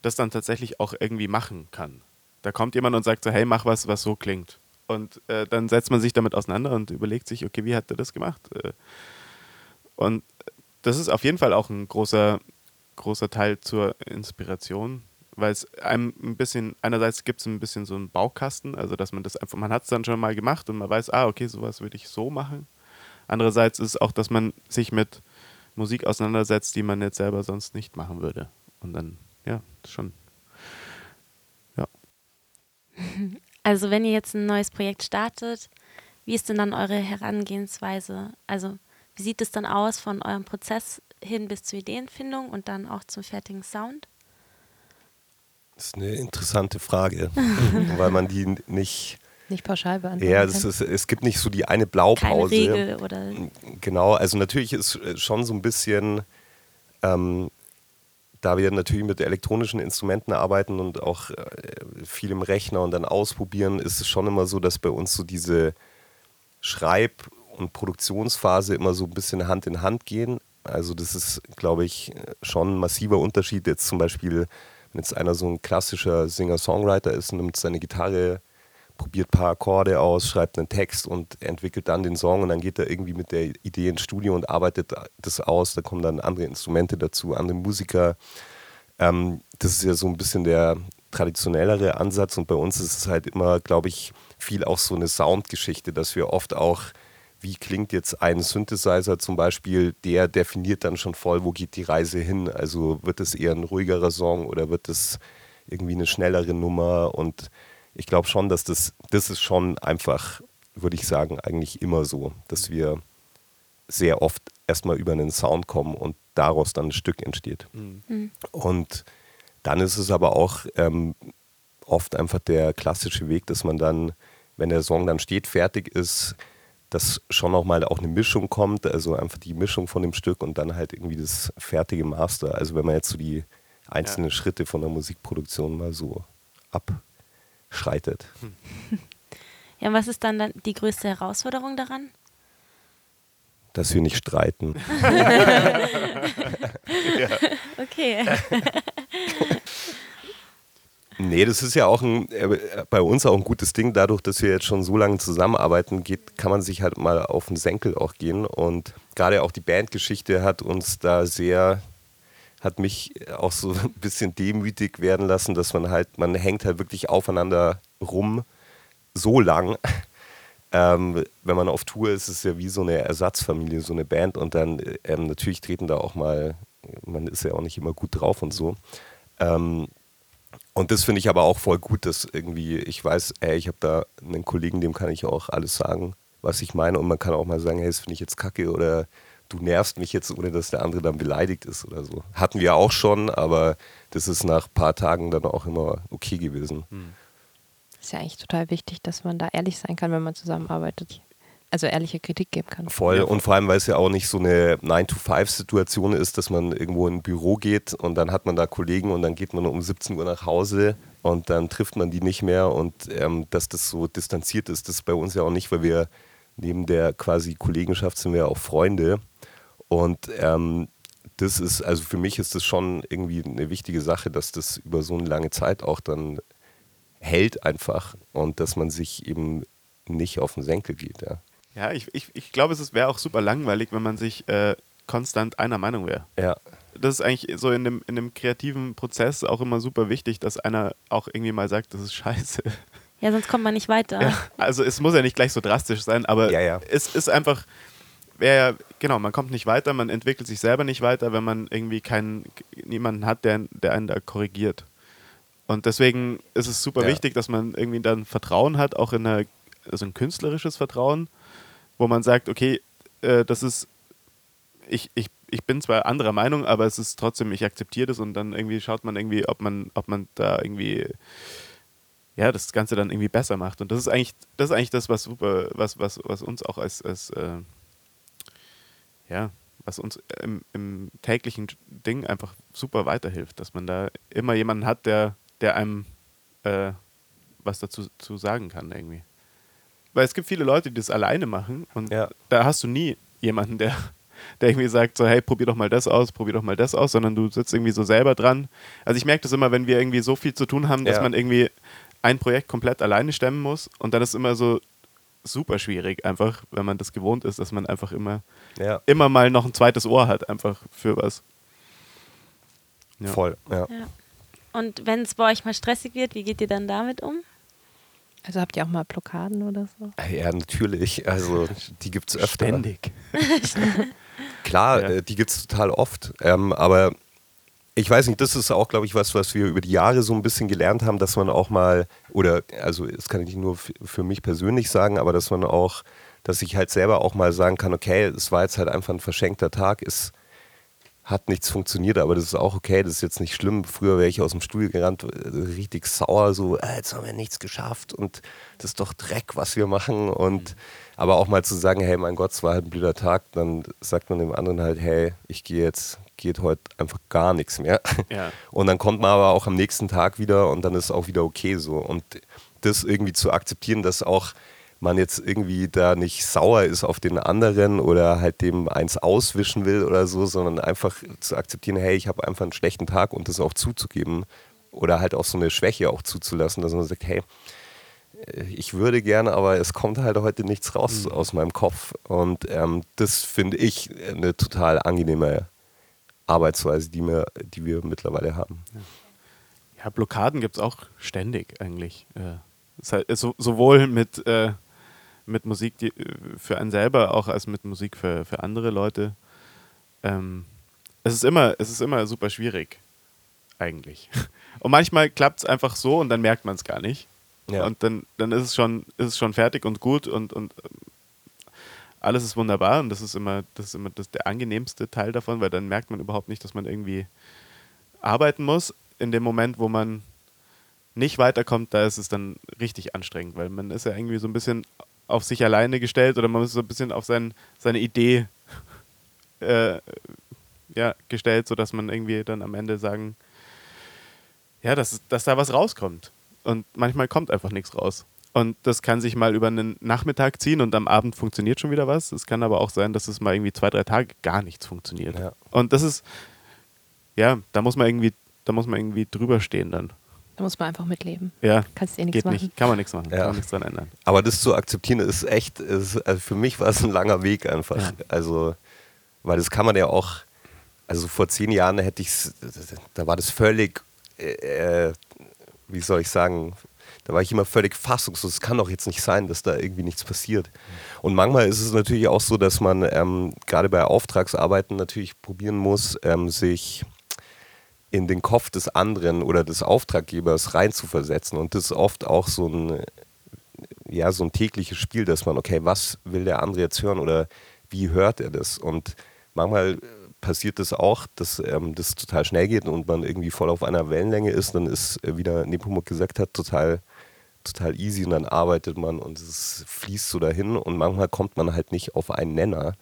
das dann tatsächlich auch irgendwie machen kann. Da kommt jemand und sagt so, hey, mach was, was so klingt. Und äh, dann setzt man sich damit auseinander und überlegt sich, okay, wie hat er das gemacht? Äh, und das ist auf jeden Fall auch ein großer, großer Teil zur Inspiration, weil es einem ein bisschen, einerseits gibt es ein bisschen so einen Baukasten, also dass man das einfach, man hat es dann schon mal gemacht und man weiß, ah, okay, sowas würde ich so machen. Andererseits ist es auch, dass man sich mit Musik auseinandersetzt, die man jetzt selber sonst nicht machen würde. Und dann, ja, schon. Ja. Also wenn ihr jetzt ein neues Projekt startet, wie ist denn dann eure Herangehensweise? Also wie sieht es dann aus von eurem Prozess hin bis zur Ideenfindung und dann auch zum fertigen Sound? Das ist eine interessante Frage, weil man die nicht nicht pauschal beantworten Ja, das ist, es gibt nicht so die eine Blaupause. Keine Regel oder genau, also natürlich ist schon so ein bisschen, ähm, da wir natürlich mit elektronischen Instrumenten arbeiten und auch äh, viel im Rechner und dann ausprobieren, ist es schon immer so, dass bei uns so diese Schreib- und Produktionsphase immer so ein bisschen Hand in Hand gehen. Also das ist, glaube ich, schon ein massiver Unterschied. Jetzt zum Beispiel, wenn jetzt einer so ein klassischer Singer-Songwriter ist und nimmt seine Gitarre probiert ein paar Akkorde aus, schreibt einen Text und entwickelt dann den Song und dann geht er irgendwie mit der Idee ins Studio und arbeitet das aus. Da kommen dann andere Instrumente dazu, andere Musiker. Ähm, das ist ja so ein bisschen der traditionellere Ansatz und bei uns ist es halt immer, glaube ich, viel auch so eine Soundgeschichte, dass wir oft auch, wie klingt jetzt ein Synthesizer zum Beispiel, der definiert dann schon voll, wo geht die Reise hin. Also wird es eher ein ruhigerer Song oder wird es irgendwie eine schnellere Nummer und ich glaube schon, dass das, das ist schon einfach, würde ich sagen, eigentlich immer so, dass wir sehr oft erstmal über einen Sound kommen und daraus dann ein Stück entsteht. Mhm. Und dann ist es aber auch ähm, oft einfach der klassische Weg, dass man dann, wenn der Song dann steht, fertig ist, dass schon nochmal auch eine Mischung kommt, also einfach die Mischung von dem Stück und dann halt irgendwie das fertige Master. Also wenn man jetzt so die einzelnen ja. Schritte von der Musikproduktion mal so ab schreitet. Ja, und was ist dann die größte Herausforderung daran? Dass wir nicht streiten. ja. Okay. Nee, das ist ja auch ein, äh, bei uns auch ein gutes Ding. Dadurch, dass wir jetzt schon so lange zusammenarbeiten, geht, kann man sich halt mal auf den Senkel auch gehen. Und gerade auch die Bandgeschichte hat uns da sehr hat mich auch so ein bisschen demütig werden lassen, dass man halt, man hängt halt wirklich aufeinander rum, so lang. Ähm, wenn man auf Tour ist, ist es ja wie so eine Ersatzfamilie, so eine Band und dann ähm, natürlich treten da auch mal, man ist ja auch nicht immer gut drauf und so. Ähm, und das finde ich aber auch voll gut, dass irgendwie, ich weiß, ey, ich habe da einen Kollegen, dem kann ich auch alles sagen, was ich meine und man kann auch mal sagen, hey, das finde ich jetzt kacke oder du nervst mich jetzt, ohne dass der andere dann beleidigt ist oder so. Hatten wir auch schon, aber das ist nach ein paar Tagen dann auch immer okay gewesen. Hm. Ist ja eigentlich total wichtig, dass man da ehrlich sein kann, wenn man zusammenarbeitet. Also ehrliche Kritik geben kann. Voll. Und vor allem, weil es ja auch nicht so eine 9-to-5-Situation ist, dass man irgendwo in ein Büro geht und dann hat man da Kollegen und dann geht man um 17 Uhr nach Hause und dann trifft man die nicht mehr und ähm, dass das so distanziert ist, das ist bei uns ja auch nicht, weil wir neben der quasi Kollegenschaft sind wir auch Freunde. Und ähm, das ist, also für mich ist das schon irgendwie eine wichtige Sache, dass das über so eine lange Zeit auch dann hält einfach und dass man sich eben nicht auf den Senkel geht. Ja, ja ich, ich, ich glaube, es wäre auch super langweilig, wenn man sich äh, konstant einer Meinung wäre. Ja. Das ist eigentlich so in dem, in dem kreativen Prozess auch immer super wichtig, dass einer auch irgendwie mal sagt, das ist scheiße. Ja, sonst kommt man nicht weiter. Ja, also es muss ja nicht gleich so drastisch sein, aber ja, ja. es ist einfach, wäre genau, man kommt nicht weiter, man entwickelt sich selber nicht weiter, wenn man irgendwie keinen, niemanden hat, der, der einen da korrigiert. Und deswegen ist es super ja. wichtig, dass man irgendwie dann Vertrauen hat, auch in eine, also ein künstlerisches Vertrauen, wo man sagt, okay, äh, das ist, ich, ich, ich bin zwar anderer Meinung, aber es ist trotzdem, ich akzeptiere das und dann irgendwie schaut man irgendwie, ob man, ob man da irgendwie ja, das Ganze dann irgendwie besser macht. Und das ist eigentlich, das ist eigentlich das, was super, was, was, was uns auch als, als äh, ja, was uns im, im, täglichen Ding einfach super weiterhilft, dass man da immer jemanden hat, der, der einem äh, was dazu zu sagen kann irgendwie. Weil es gibt viele Leute, die das alleine machen und ja. da hast du nie jemanden, der, der irgendwie sagt so, hey, probier doch mal das aus, probier doch mal das aus, sondern du sitzt irgendwie so selber dran. Also ich merke das immer, wenn wir irgendwie so viel zu tun haben, dass Ja. man irgendwie ein Projekt komplett alleine stemmen muss und dann ist es immer so super schwierig, einfach, wenn man das gewohnt ist, dass man einfach immer, Ja, immer mal noch ein zweites Ohr hat, einfach für was. Ja. voll. Ja. Ja. Und wenn es bei euch mal stressig wird, wie geht ihr dann damit um? Also habt ihr auch mal Blockaden oder so? ja, natürlich. Also die gibt es öfter. Ständig. Klar, Ja. äh, die gibt es total oft. Ähm, aber ich weiß nicht, das ist auch, glaube ich, was, was wir über die Jahre so ein bisschen gelernt haben, dass man auch mal, oder also das kann ich nicht nur für mich persönlich sagen, aber dass man auch, dass ich halt selber auch mal sagen kann, okay, es war jetzt halt einfach ein verschenkter Tag, es hat nichts funktioniert, aber das ist auch okay, das ist jetzt nicht schlimm. Früher wäre ich aus dem Studio gerannt, äh, richtig sauer, so, äh, jetzt haben wir nichts geschafft und das ist doch Dreck, was wir machen. Und aber auch mal zu sagen, hey, mein Gott, es war halt ein blöder Tag, dann sagt man dem anderen halt, hey, ich gehe jetzt, geht heute einfach gar nichts mehr. Ja. Und dann kommt man aber auch am nächsten Tag wieder und dann ist es auch wieder okay so. Und das irgendwie zu akzeptieren, dass auch man jetzt irgendwie da nicht sauer ist auf den anderen oder halt dem eins auswischen will oder so, sondern einfach zu akzeptieren, hey, ich habe einfach einen schlechten Tag und das auch zuzugeben oder halt auch so eine Schwäche auch zuzulassen, dass man sagt, hey, äh, ich würde gerne, aber es kommt halt heute nichts raus aus meinem Kopf. Und ähm, das finde ich eine total angenehme Arbeitsweise, die wir, die wir mittlerweile haben. Ja, Blockaden gibt es auch ständig eigentlich. Äh, so, sowohl mit, äh, mit Musik die, äh, für einen selber, auch als mit Musik für, für andere Leute. Ähm, es, ist immer, es ist immer super schwierig, eigentlich. Und manchmal klappt es einfach so und dann merkt man es gar nicht. Ja. Und dann, dann ist, es schon, ist es schon fertig und gut und, und alles ist wunderbar und das ist immer, das ist immer das, der angenehmste Teil davon, weil dann merkt man überhaupt nicht, dass man irgendwie arbeiten muss. In dem Moment, wo man nicht weiterkommt, da ist es dann richtig anstrengend, weil man ist ja irgendwie so ein bisschen auf sich alleine gestellt oder man ist so ein bisschen auf sein, seine Idee äh, ja, gestellt, sodass man irgendwie dann am Ende sagen, ja, dass, dass da was rauskommt. Und manchmal kommt einfach nichts raus. Und das kann sich mal über einen Nachmittag ziehen und am Abend funktioniert schon wieder was. Es kann aber auch sein, dass es mal irgendwie zwei, drei Tage gar nichts funktioniert. Ja. Und das ist, ja, da muss man irgendwie, da muss man irgendwie drüber stehen dann. Da muss man einfach mitleben. Ja, Kannst eh nichts geht machen. nicht. Kann man nichts machen. Ja. Kann man nichts dran ändern. Aber das zu akzeptieren ist echt, ist, also für mich war es ein langer Weg einfach. Ja. Also, weil das kann man ja auch, also vor zehn Jahren hätte ich da war das völlig, äh, wie soll ich sagen, da war ich immer völlig fassungslos. Es kann doch jetzt nicht sein, dass da irgendwie nichts passiert. Und manchmal ist es natürlich auch so, dass man ähm, gerade bei Auftragsarbeiten natürlich probieren muss, ähm, sich in den Kopf des anderen oder des Auftraggebers reinzuversetzen. Und das ist oft auch so ein, ja, so ein tägliches Spiel, dass man, okay, was will der andere jetzt hören oder wie hört er das? Und manchmal passiert das auch, dass ähm, das total schnell geht und man irgendwie voll auf einer Wellenlänge ist. Dann ist, äh, wie der Nepomuk gesagt hat, total, total easy und dann arbeitet man und es fließt so dahin und manchmal kommt man halt nicht auf einen Nenner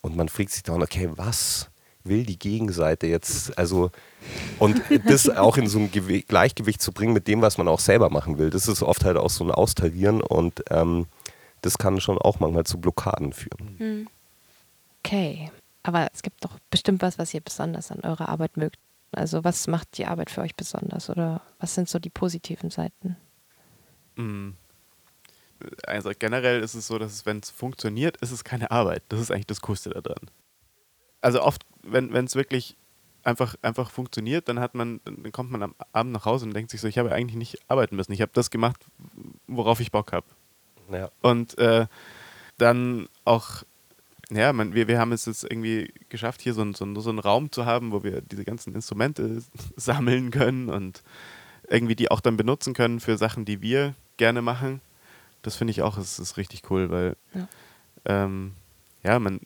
und man fragt sich dann, okay, was will die Gegenseite jetzt? Also, und das auch in so ein Gewi Gleichgewicht zu bringen mit dem, was man auch selber machen will, das ist oft halt auch so ein Austarieren und ähm, das kann schon auch manchmal zu Blockaden führen. Hm. Okay. Aber es gibt doch bestimmt was, was ihr besonders an eurer Arbeit mögt. Also was macht die Arbeit für euch besonders oder was sind so die positiven Seiten? Mm. Also generell ist es so, dass wenn es funktioniert, ist es keine Arbeit. Das ist eigentlich das Coolste daran. Also oft, wenn es wirklich einfach, einfach funktioniert, dann hat man, dann kommt man am Abend nach Hause und denkt sich so, ich habe eigentlich nicht arbeiten müssen. Ich habe das gemacht, worauf ich Bock habe. Ja. Und äh, dann auch, ja, man, wir, wir haben es jetzt irgendwie geschafft, hier so, ein, so, ein, so einen Raum zu haben, wo wir diese ganzen Instrumente sammeln können und irgendwie die auch dann benutzen können für Sachen, die wir gerne machen. Das finde ich auch, es ist richtig cool, weil Ja. ähm, ja, man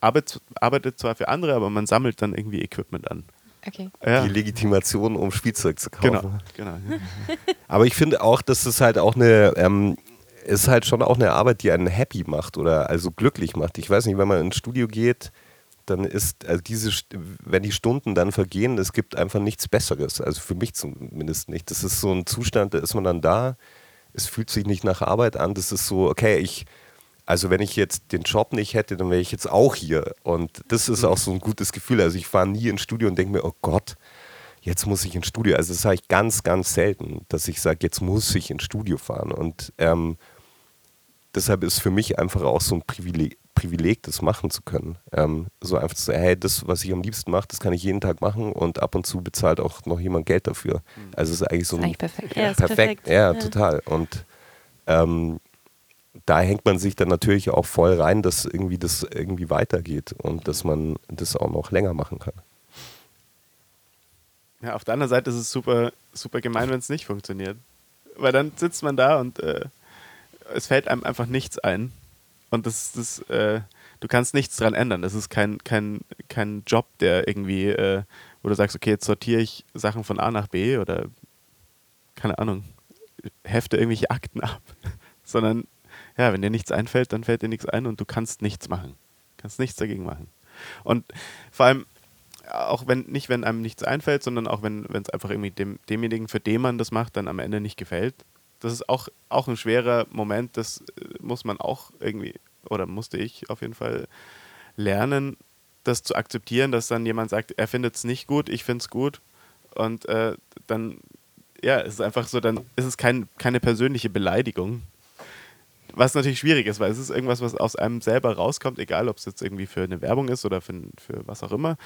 arbeitet, arbeitet zwar für andere, aber man sammelt dann irgendwie Equipment an. Okay. Ja, Die Legitimation, um Spielzeug zu kaufen. genau, genau. Aber ich finde auch, dass es halt auch eine, ähm, ist halt schon auch eine Arbeit, die einen happy macht oder also glücklich macht. Ich weiß nicht, wenn man ins Studio geht, dann ist, also diese, wenn die Stunden dann vergehen, es gibt einfach nichts Besseres. Also für mich zumindest nicht. Das ist so ein Zustand, da ist man dann da, es fühlt sich nicht nach Arbeit an. Das ist so, okay, ich, also wenn ich jetzt den Job nicht hätte, dann wäre ich jetzt auch hier. Und das ist auch so ein gutes Gefühl. Also ich fahre nie ins Studio und denke mir, oh Gott, jetzt muss ich ins Studio. Also das sage ich ganz, ganz selten, dass ich sage, jetzt muss ich ins Studio fahren. Und ähm, deshalb ist für mich einfach auch so ein Privileg, Privileg das machen zu können. Ähm, so einfach zu sagen, hey, das, was ich am liebsten mache, das kann ich jeden Tag machen und ab und zu bezahlt auch noch jemand Geld dafür. Also es ist eigentlich so Ist ein eigentlich perfekt. Ja, perfekt. perfekt. Ja, Ja. total. Und ähm, da hängt man sich dann natürlich auch voll rein, dass irgendwie das irgendwie weitergeht und dass man das auch noch länger machen kann. Ja, auf der anderen Seite ist es super, super gemein, wenn es nicht funktioniert. Weil dann sitzt man da und äh, es fällt einem einfach nichts ein. Und das, das, äh, du kannst nichts dran ändern. Das ist kein, kein, kein Job, der irgendwie, äh, wo du sagst, okay, jetzt sortiere ich Sachen von A nach B oder keine Ahnung, hefte irgendwelche Akten ab. Sondern ja, wenn dir nichts einfällt, dann fällt dir nichts ein und du kannst nichts machen. Kannst nichts dagegen machen. Und vor allem, auch wenn nicht, wenn einem nichts einfällt, sondern auch wenn es einfach irgendwie dem, demjenigen, für den man das macht, dann am Ende nicht gefällt. Das ist auch, auch ein schwerer Moment, das äh, muss man auch irgendwie, oder musste ich auf jeden Fall lernen, das zu akzeptieren, dass dann jemand sagt, er findet es nicht gut, ich finde es gut. Und äh, dann, ja, es ist einfach so, dann ist es kein, keine persönliche Beleidigung. Was natürlich schwierig ist, weil es ist irgendwas, was aus einem selber rauskommt, egal ob es jetzt irgendwie für eine Werbung ist oder für, für was auch immer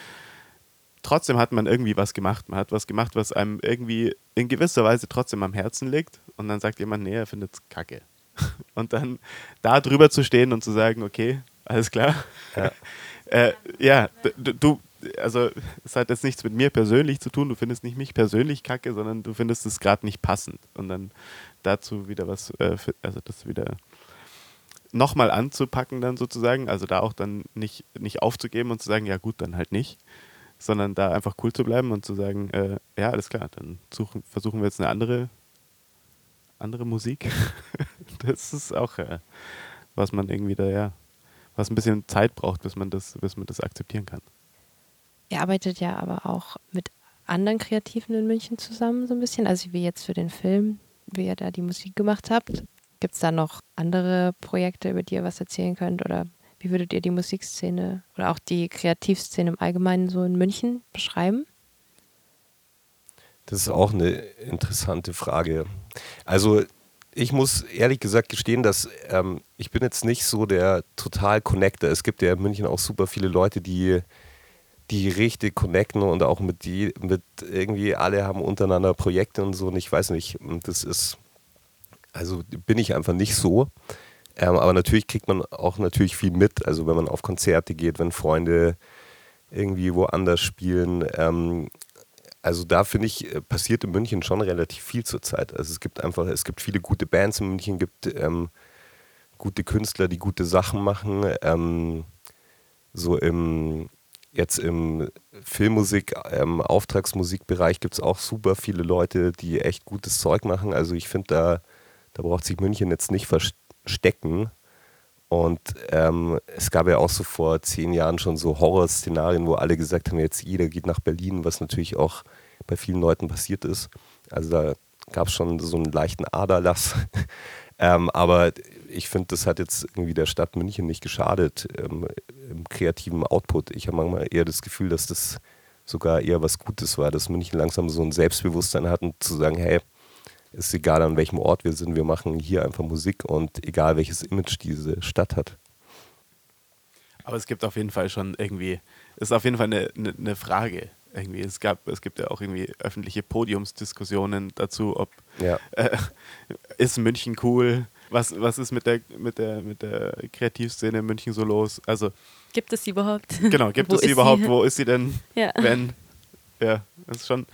trotzdem hat man irgendwie was gemacht. Man hat was gemacht, was einem irgendwie in gewisser Weise trotzdem am Herzen liegt. Und dann sagt jemand, nee, er findet es kacke. Und dann da drüber zu stehen und zu sagen, okay, alles klar. Ja. äh, ja, du, also es hat jetzt nichts mit mir persönlich zu tun. Du findest nicht mich persönlich kacke, sondern du findest es gerade nicht passend. Und dann dazu wieder was, äh, also das wieder nochmal anzupacken dann sozusagen. Also da auch dann nicht, nicht aufzugeben und zu sagen, ja gut, dann halt nicht sondern da einfach cool zu bleiben und zu sagen, äh, ja, alles klar, dann suchen, versuchen wir jetzt eine andere, andere Musik. das ist auch, äh, was man irgendwie da, ja, was ein bisschen Zeit braucht, bis man das, bis man das akzeptieren kann. Ihr arbeitet ja aber auch mit anderen Kreativen in München zusammen, so ein bisschen. Also wie jetzt für den Film, wie ihr da die Musik gemacht habt. Gibt es da noch andere Projekte, über die ihr was erzählen könnt? Oder wie würdet ihr die Musikszene oder auch die Kreativszene im Allgemeinen so in München beschreiben? Das ist auch eine interessante Frage. Also ich muss ehrlich gesagt gestehen, dass ähm, ich bin jetzt nicht so der total Connector. Es gibt ja in München auch super viele Leute, die die richtig connecten und auch mit die mit irgendwie alle haben untereinander Projekte und so. Und ich weiß nicht, das ist also bin ich einfach nicht so. Ähm, aber natürlich kriegt man auch natürlich viel mit. Also wenn man auf Konzerte geht, wenn Freunde irgendwie woanders spielen. Ähm, also da finde ich, äh, passiert in München schon relativ viel zurzeit. Also es gibt einfach, es gibt viele gute Bands in München, gibt ähm, gute Künstler, die gute Sachen machen. Ähm, so im jetzt im Filmmusik, ähm, Auftragsmusikbereich gibt es auch super viele Leute, die echt gutes Zeug machen. Also ich finde, da, da braucht sich München jetzt nicht verstecken. Und ähm, es gab ja auch so vor zehn Jahren schon so Horrorszenarien, wo alle gesagt haben, jetzt jeder geht nach Berlin, was natürlich auch bei vielen Leuten passiert ist. Also da gab es schon so einen leichten Aderlass. ähm, aber ich finde, das hat jetzt irgendwie der Stadt München nicht geschadet ähm, im kreativen Output. Ich habe manchmal eher das Gefühl, dass das sogar eher was Gutes war, dass München langsam so ein Selbstbewusstsein hat und zu sagen, hey, ist egal an welchem Ort wir sind, wir machen hier einfach Musik und egal welches Image diese Stadt hat. Aber es gibt auf jeden Fall schon irgendwie, ist auf jeden Fall eine, eine, eine Frage. Irgendwie. Es, gab, es gibt ja auch irgendwie öffentliche Podiumsdiskussionen dazu, ob Ja. äh, ist München cool? Was, was ist mit der, mit, der, mit der Kreativszene in München so los? Also, Gibt es sie überhaupt? genau, gibt es sie überhaupt? sie? Wo ist sie denn? Ja. Wenn? Ja, ist schon.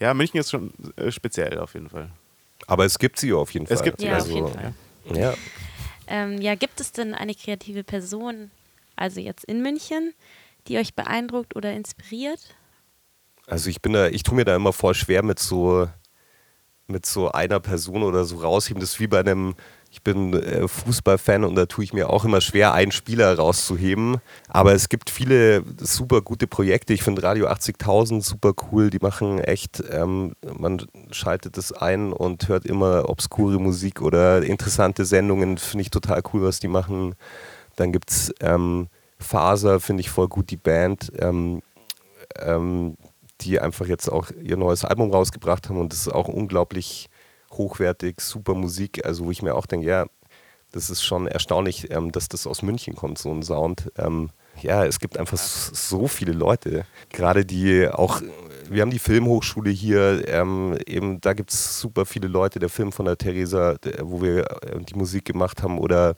Ja, München ist schon äh, speziell auf jeden Fall. Aber es gibt sie auf jeden Fall. Es gibt sie, Ja, auf also, jeden Fall. Ja. Ähm, ja, gibt es denn eine kreative Person, also jetzt in München, die euch beeindruckt oder inspiriert? Also ich bin da, ich tue mir da immer voll schwer mit so, mit so einer Person oder so rausheben. Das ist wie bei einem Ich bin äh, Fußballfan und da tue ich mir auch immer schwer, einen Spieler rauszuheben. Aber es gibt viele super gute Projekte. Ich finde Radio 80.000 super cool. Die machen echt, ähm, man schaltet es ein und hört immer obskure Musik oder interessante Sendungen. Finde ich total cool, was die machen. Dann gibt es ähm, Faser, finde ich voll gut, die Band. Ähm, ähm, die einfach jetzt auch ihr neues Album rausgebracht haben und das ist auch unglaublich hochwertig, super Musik, also wo ich mir auch denke, ja, das ist schon erstaunlich, ähm, dass das aus München kommt, so ein Sound. Ähm, ja, es gibt einfach so viele Leute, gerade die auch, wir haben die Filmhochschule hier, ähm, eben da gibt es super viele Leute, der Film von der Theresa, der, wo wir äh, die Musik gemacht haben oder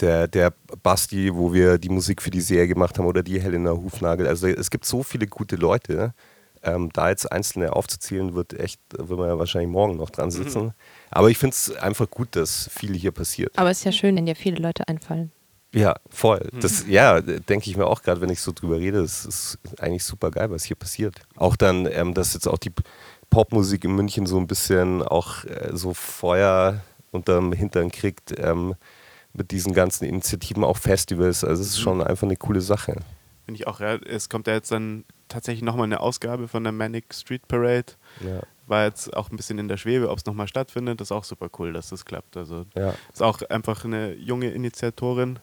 der, der Basti, wo wir die Musik für die Serie gemacht haben oder die Helena Hufnagel. Also es gibt so viele gute Leute ähm, da jetzt einzelne aufzuzählen, wird echt, wird man ja wahrscheinlich morgen noch dran sitzen. Mhm. Aber ich finde es einfach gut, dass viel hier passiert. Aber es ist ja schön, wenn dir viele Leute einfallen. Ja, voll. Mhm. Das, ja, denke ich mir auch gerade, wenn ich so drüber rede, das ist eigentlich super geil, was hier passiert. Auch dann, ähm, dass jetzt auch die Popmusik in München so ein bisschen auch äh, so Feuer unterm Hintern kriegt ähm, mit diesen ganzen Initiativen, auch Festivals. Also es ist mhm. schon einfach eine coole Sache. Finde ich auch, ja. Es kommt ja jetzt dann tatsächlich nochmal eine Ausgabe von der Manic Street Parade. Ja. War jetzt auch ein bisschen in der Schwebe, ob es nochmal stattfindet. Das ist auch super cool, dass das klappt. Also ja. ist auch einfach eine junge Initiatorin,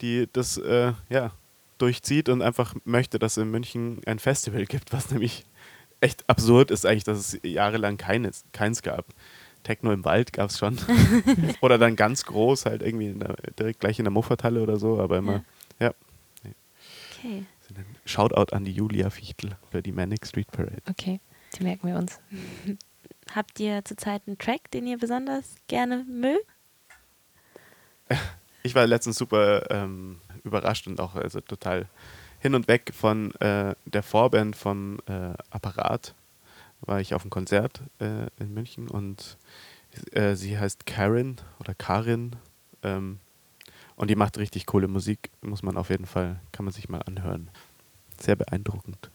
die das äh, ja, durchzieht und einfach möchte, dass es in München ein Festival gibt, was nämlich echt absurd ist eigentlich, dass es jahrelang keines, keins gab. Techno im Wald gab es schon. oder dann ganz groß, halt irgendwie in der, direkt gleich in der Muffertalle oder so, aber immer, ja. ja. Okay. Shoutout an die Julia Fichtel für die Manic Street Parade. Okay, die merken wir uns. Habt ihr zurzeit einen Track, den ihr besonders gerne mögt? Ich war letztens super ähm, überrascht und auch also total hin und weg von äh, der Vorband vom äh, Apparat. War ich auf einem Konzert äh, in München und äh, sie heißt Karen oder Karin. Ähm, und die macht richtig coole Musik, muss man auf jeden Fall, kann man sich mal anhören. Sehr beeindruckend.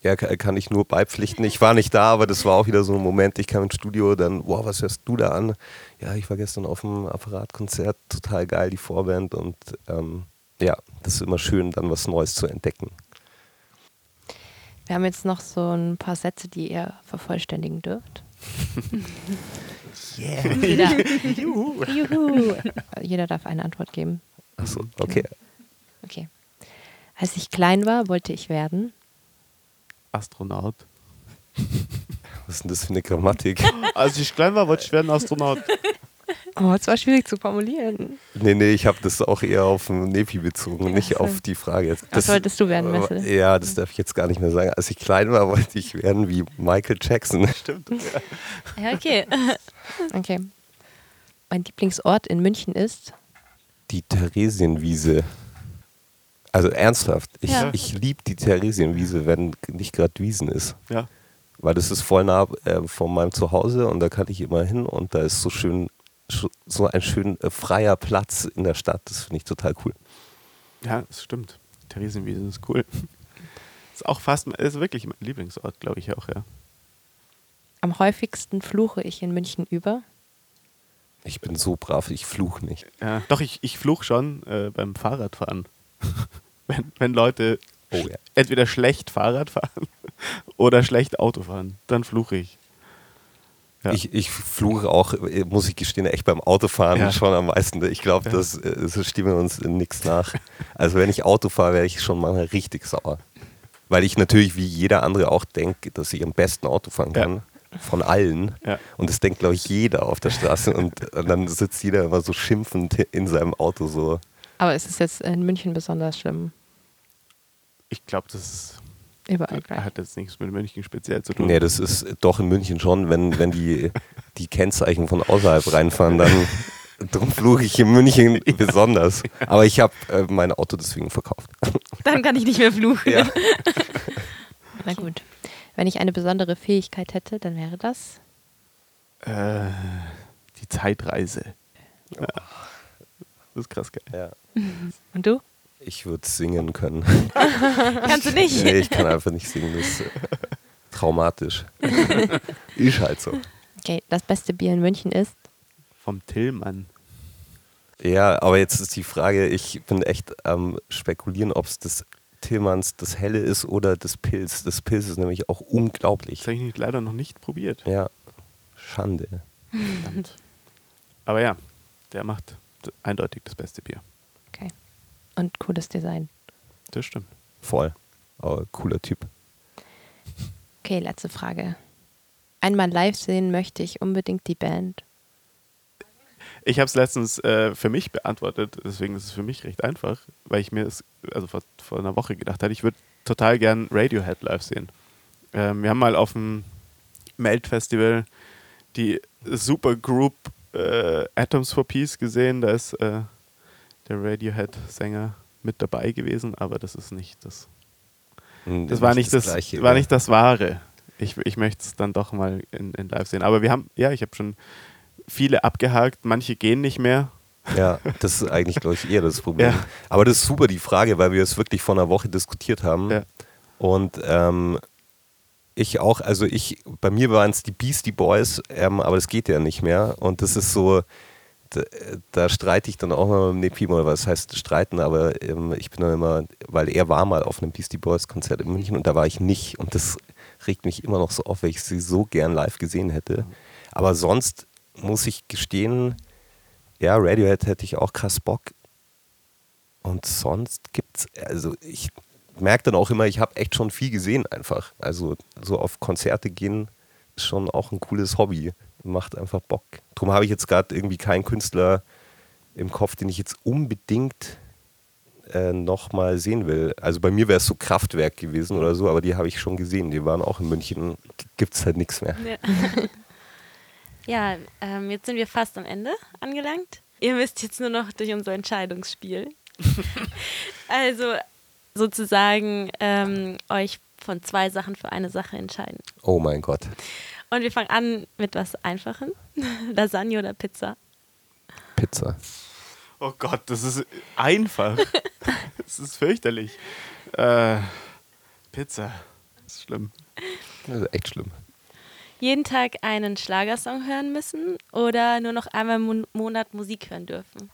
Ja, kann ich nur beipflichten. Ich war nicht da, aber das war auch wieder so ein Moment. Ich kam ins Studio, dann, wow, was hörst du da an? Ja, ich war gestern auf dem Apparatkonzert, total geil, die Vorband. Und ähm, ja, das ist immer schön, dann was Neues zu entdecken. Wir haben jetzt noch so ein paar Sätze, die ihr vervollständigen dürft. Yeah. Jeder, Juhu. Juhu. Jeder darf eine Antwort geben. Achso, okay. Okay. Als ich klein war, wollte ich werden. Astronaut. Was ist denn das für eine Grammatik? Als ich klein war, wollte ich werden Astronaut. Oh, es war schwierig zu formulieren. Nee, nee, ich habe das auch eher auf Nepi bezogen, nicht auf die Frage. Das, Was wolltest du werden, Messel? Ja, das darf ich jetzt gar nicht mehr sagen. Als ich klein war, wollte ich werden wie Michael Jackson. Stimmt. Ja, ja okay. okay. Mein Lieblingsort in München ist? Die Theresienwiese. Also ernsthaft, ich, ja. ich liebe die Theresienwiese, wenn nicht gerade Wiesen ist. Ja. Weil das ist voll nah äh, von meinem Zuhause und da kann ich immer hin und da ist so schön so ein schön äh, freier Platz in der Stadt. Das finde ich total cool. Ja, das stimmt. Theresienwiese ist cool. Ist auch fast, ist wirklich mein Lieblingsort, glaube ich auch, ja. Am häufigsten fluche ich in München über. Ich bin so brav, ich fluche nicht. Ja, doch, ich, ich fluche schon äh, beim Fahrradfahren. wenn, wenn Leute oh, ja. entweder schlecht Fahrrad fahren oder schlecht Auto fahren, dann fluche ich. Ja. Ich, ich fluche auch, muss ich gestehen, echt beim Autofahren ja. schon am meisten. Ich glaube, ja. das, das stimmen uns nichts nach. Also wenn ich Auto fahre, wäre ich schon mal richtig sauer. Weil ich natürlich wie jeder andere auch denke, dass ich am besten Auto fahren kann. Von allen. Und das denkt, glaube ich, jeder auf der Straße. Und, und dann sitzt jeder immer so schimpfend in seinem Auto so. Aber ist es jetzt in München besonders schlimm? Ich glaube, das ist Überall gleich. Hat jetzt nichts mit München speziell zu tun. Nee, das ist doch in München schon, wenn, wenn die, die Kennzeichen von außerhalb reinfahren, dann drum fluche ich in München ja. besonders. Aber ich habe äh, mein Auto deswegen verkauft. Dann kann ich nicht mehr fluchen. Ja. Na gut. Wenn ich eine besondere Fähigkeit hätte, dann wäre das? Äh, die Zeitreise. Ja. Das ist krass geil. Ja. Und du? Ich würde singen können. Kannst du nicht? Nee, ich kann einfach nicht singen. Das ist äh, traumatisch. ist halt so. Okay, das beste Bier in München ist? vom Tillmann. Ja, aber jetzt ist die Frage, ich bin echt am spekulieren, ob es das Tillmanns das Helle ist oder das Pilz. Das Pilz ist nämlich auch unglaublich. Das habe ich leider noch nicht probiert. Ja, Schande. Aber ja, der macht eindeutig das beste Bier. Und cooles Design. Das stimmt. Voll. Aber cooler Typ. Okay, letzte Frage. Einmal live sehen möchte ich unbedingt die Band. Ich habe es letztens äh, für mich beantwortet, deswegen ist es für mich recht einfach, weil ich mir es also vor, vor einer Woche gedacht hatte, ich würde total gern Radiohead live sehen. Ähm, wir haben mal auf dem Melt-Festival die Supergroup äh, Atoms for Peace gesehen. Da ist äh, der Radiohead-Sänger mit dabei gewesen, aber das ist nicht das. Das war nicht das, Gleiche, war nicht das Wahre. Ich, ich möchte es dann doch mal in, in live sehen. Aber wir haben, ja, ich habe schon viele abgehakt, manche gehen nicht mehr. Ja, das ist eigentlich, glaube ich, eher das Problem. Ja. Aber das ist super, die Frage, weil wir es wirklich vor einer Woche diskutiert haben. Ja. Und ähm, ich auch, also ich, bei mir waren es die Beastie Boys, ähm, aber das geht ja nicht mehr. Und das ist so, da, da streite ich dann auch mal mit Nepi mal, was heißt streiten, aber ähm, ich bin dann immer, weil er war mal auf einem Beastie Boys Konzert in München und da war ich nicht. Und das regt mich immer noch so auf, weil ich sie so gern live gesehen hätte. Aber sonst muss ich gestehen, ja, Radiohead hätte ich auch krass Bock. Und sonst gibt's, also ich merke dann auch immer, ich habe echt schon viel gesehen einfach. Also so auf Konzerte gehen ist schon auch ein cooles Hobby. Macht einfach Bock. Darum habe ich jetzt gerade irgendwie keinen Künstler im Kopf, den ich jetzt unbedingt äh, nochmal sehen will. Also bei mir wäre es so Kraftwerk gewesen oder so, aber die habe ich schon gesehen. Die waren auch in München. Gibt es halt nichts mehr. Ja, ähm, jetzt sind wir fast am Ende angelangt. Ihr müsst jetzt nur noch durch unser Entscheidungsspiel. also sozusagen ähm, euch von zwei Sachen für eine Sache entscheiden. Oh mein Gott. Und wir fangen an mit was Einfachem. Lasagne oder Pizza. Pizza. Oh Gott, das ist einfach. das ist fürchterlich. Äh, Pizza. Das ist schlimm. Das ist echt schlimm. Jeden Tag einen Schlagersong hören müssen oder nur noch einmal im Monat Musik hören dürfen.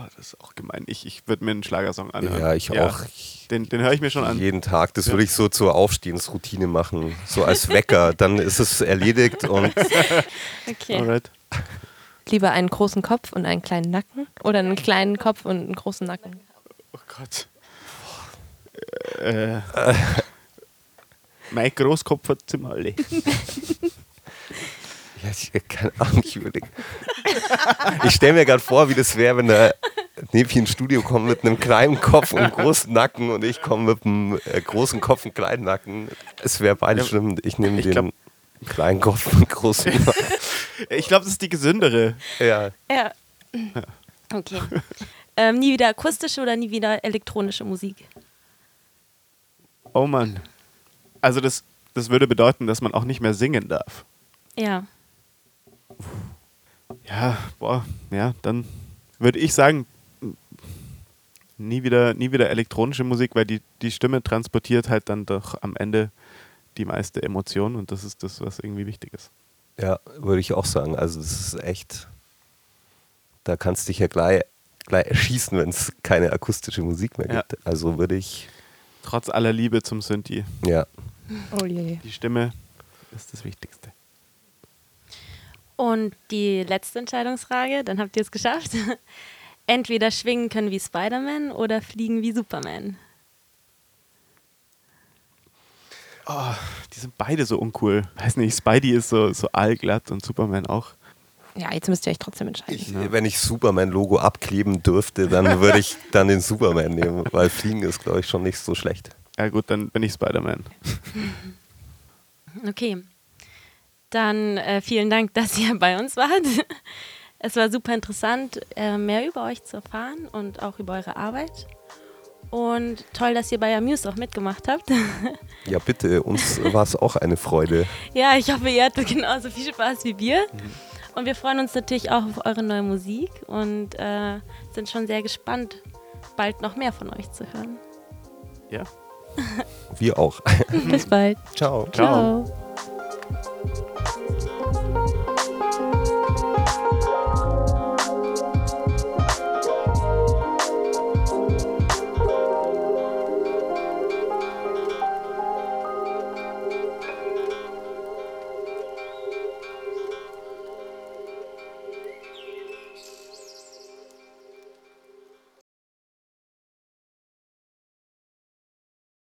Oh, das ist auch gemein. Ich, ich würde mir einen Schlagersong anhören. Ja, ich auch. Ich, Den, den höre ich mir schon an. jeden Tag. Das Ja. würde ich so zur Aufstehensroutine machen. So als Wecker. Dann ist es erledigt und Okay. Alright. Lieber einen großen Kopf und einen kleinen Nacken oder einen kleinen Kopf und einen großen Nacken? Oh Gott. Äh, mein Großkopf hat zum alle. Ja, ich keine Ahnung, ich überlege. Ich stelle mir gerade vor, wie das wäre, wenn der Nepi ins Studio kommt mit einem kleinen Kopf und einem großen Nacken und ich komme mit einem äh, großen Kopf und kleinen Nacken. Es wäre beides Ja, schlimm. Ich nehme den glaub- kleinen Kopf und großen Nacken. Ich glaube, das ist die gesündere. Ja. Ja. Okay. ähm, nie wieder akustische oder nie wieder elektronische Musik? Oh Mann. Also das, das würde bedeuten, dass man auch nicht mehr singen darf. Ja. Ja, boah, ja, dann würde ich sagen, nie wieder, nie wieder elektronische Musik, weil die, die Stimme transportiert halt dann doch am Ende die meiste Emotion und das ist das, was irgendwie wichtig ist. Ja, würde ich auch sagen. Also das ist echt, da kannst du dich ja gleich, gleich erschießen, wenn es keine akustische Musik mehr Ja. gibt. Also würde ich, Trotz aller Liebe zum Synthi. ja. Oh je. Die Stimme ist das Wichtigste. Und die letzte Entscheidungsfrage, dann habt ihr es geschafft. Entweder schwingen können wie Spider-Man oder fliegen wie Superman. Oh, die sind beide so uncool. Weiß nicht, Spidey ist so, so allglatt und Superman auch. Ja, jetzt müsst ihr euch trotzdem entscheiden. Ich, Wenn ich Superman-Logo abkleben dürfte, dann würde ich dann den Superman nehmen, weil Fliegen ist, glaube ich, schon nicht so schlecht. Ja gut, dann bin ich Spider-Man. Okay. Dann äh, vielen Dank, dass ihr bei uns wart. Es war super interessant, äh, mehr über euch zu erfahren und auch über eure Arbeit. Und toll, dass ihr bei Amuse auch mitgemacht habt. Ja, bitte, uns war es auch eine Freude. ja, ich hoffe, ihr hattet genauso viel Spaß wie wir. Und wir freuen uns natürlich auch auf eure neue Musik und äh, sind schon sehr gespannt, bald noch mehr von euch zu hören. Ja. Wir auch. Bis bald. Ciao. Ciao. Ciao.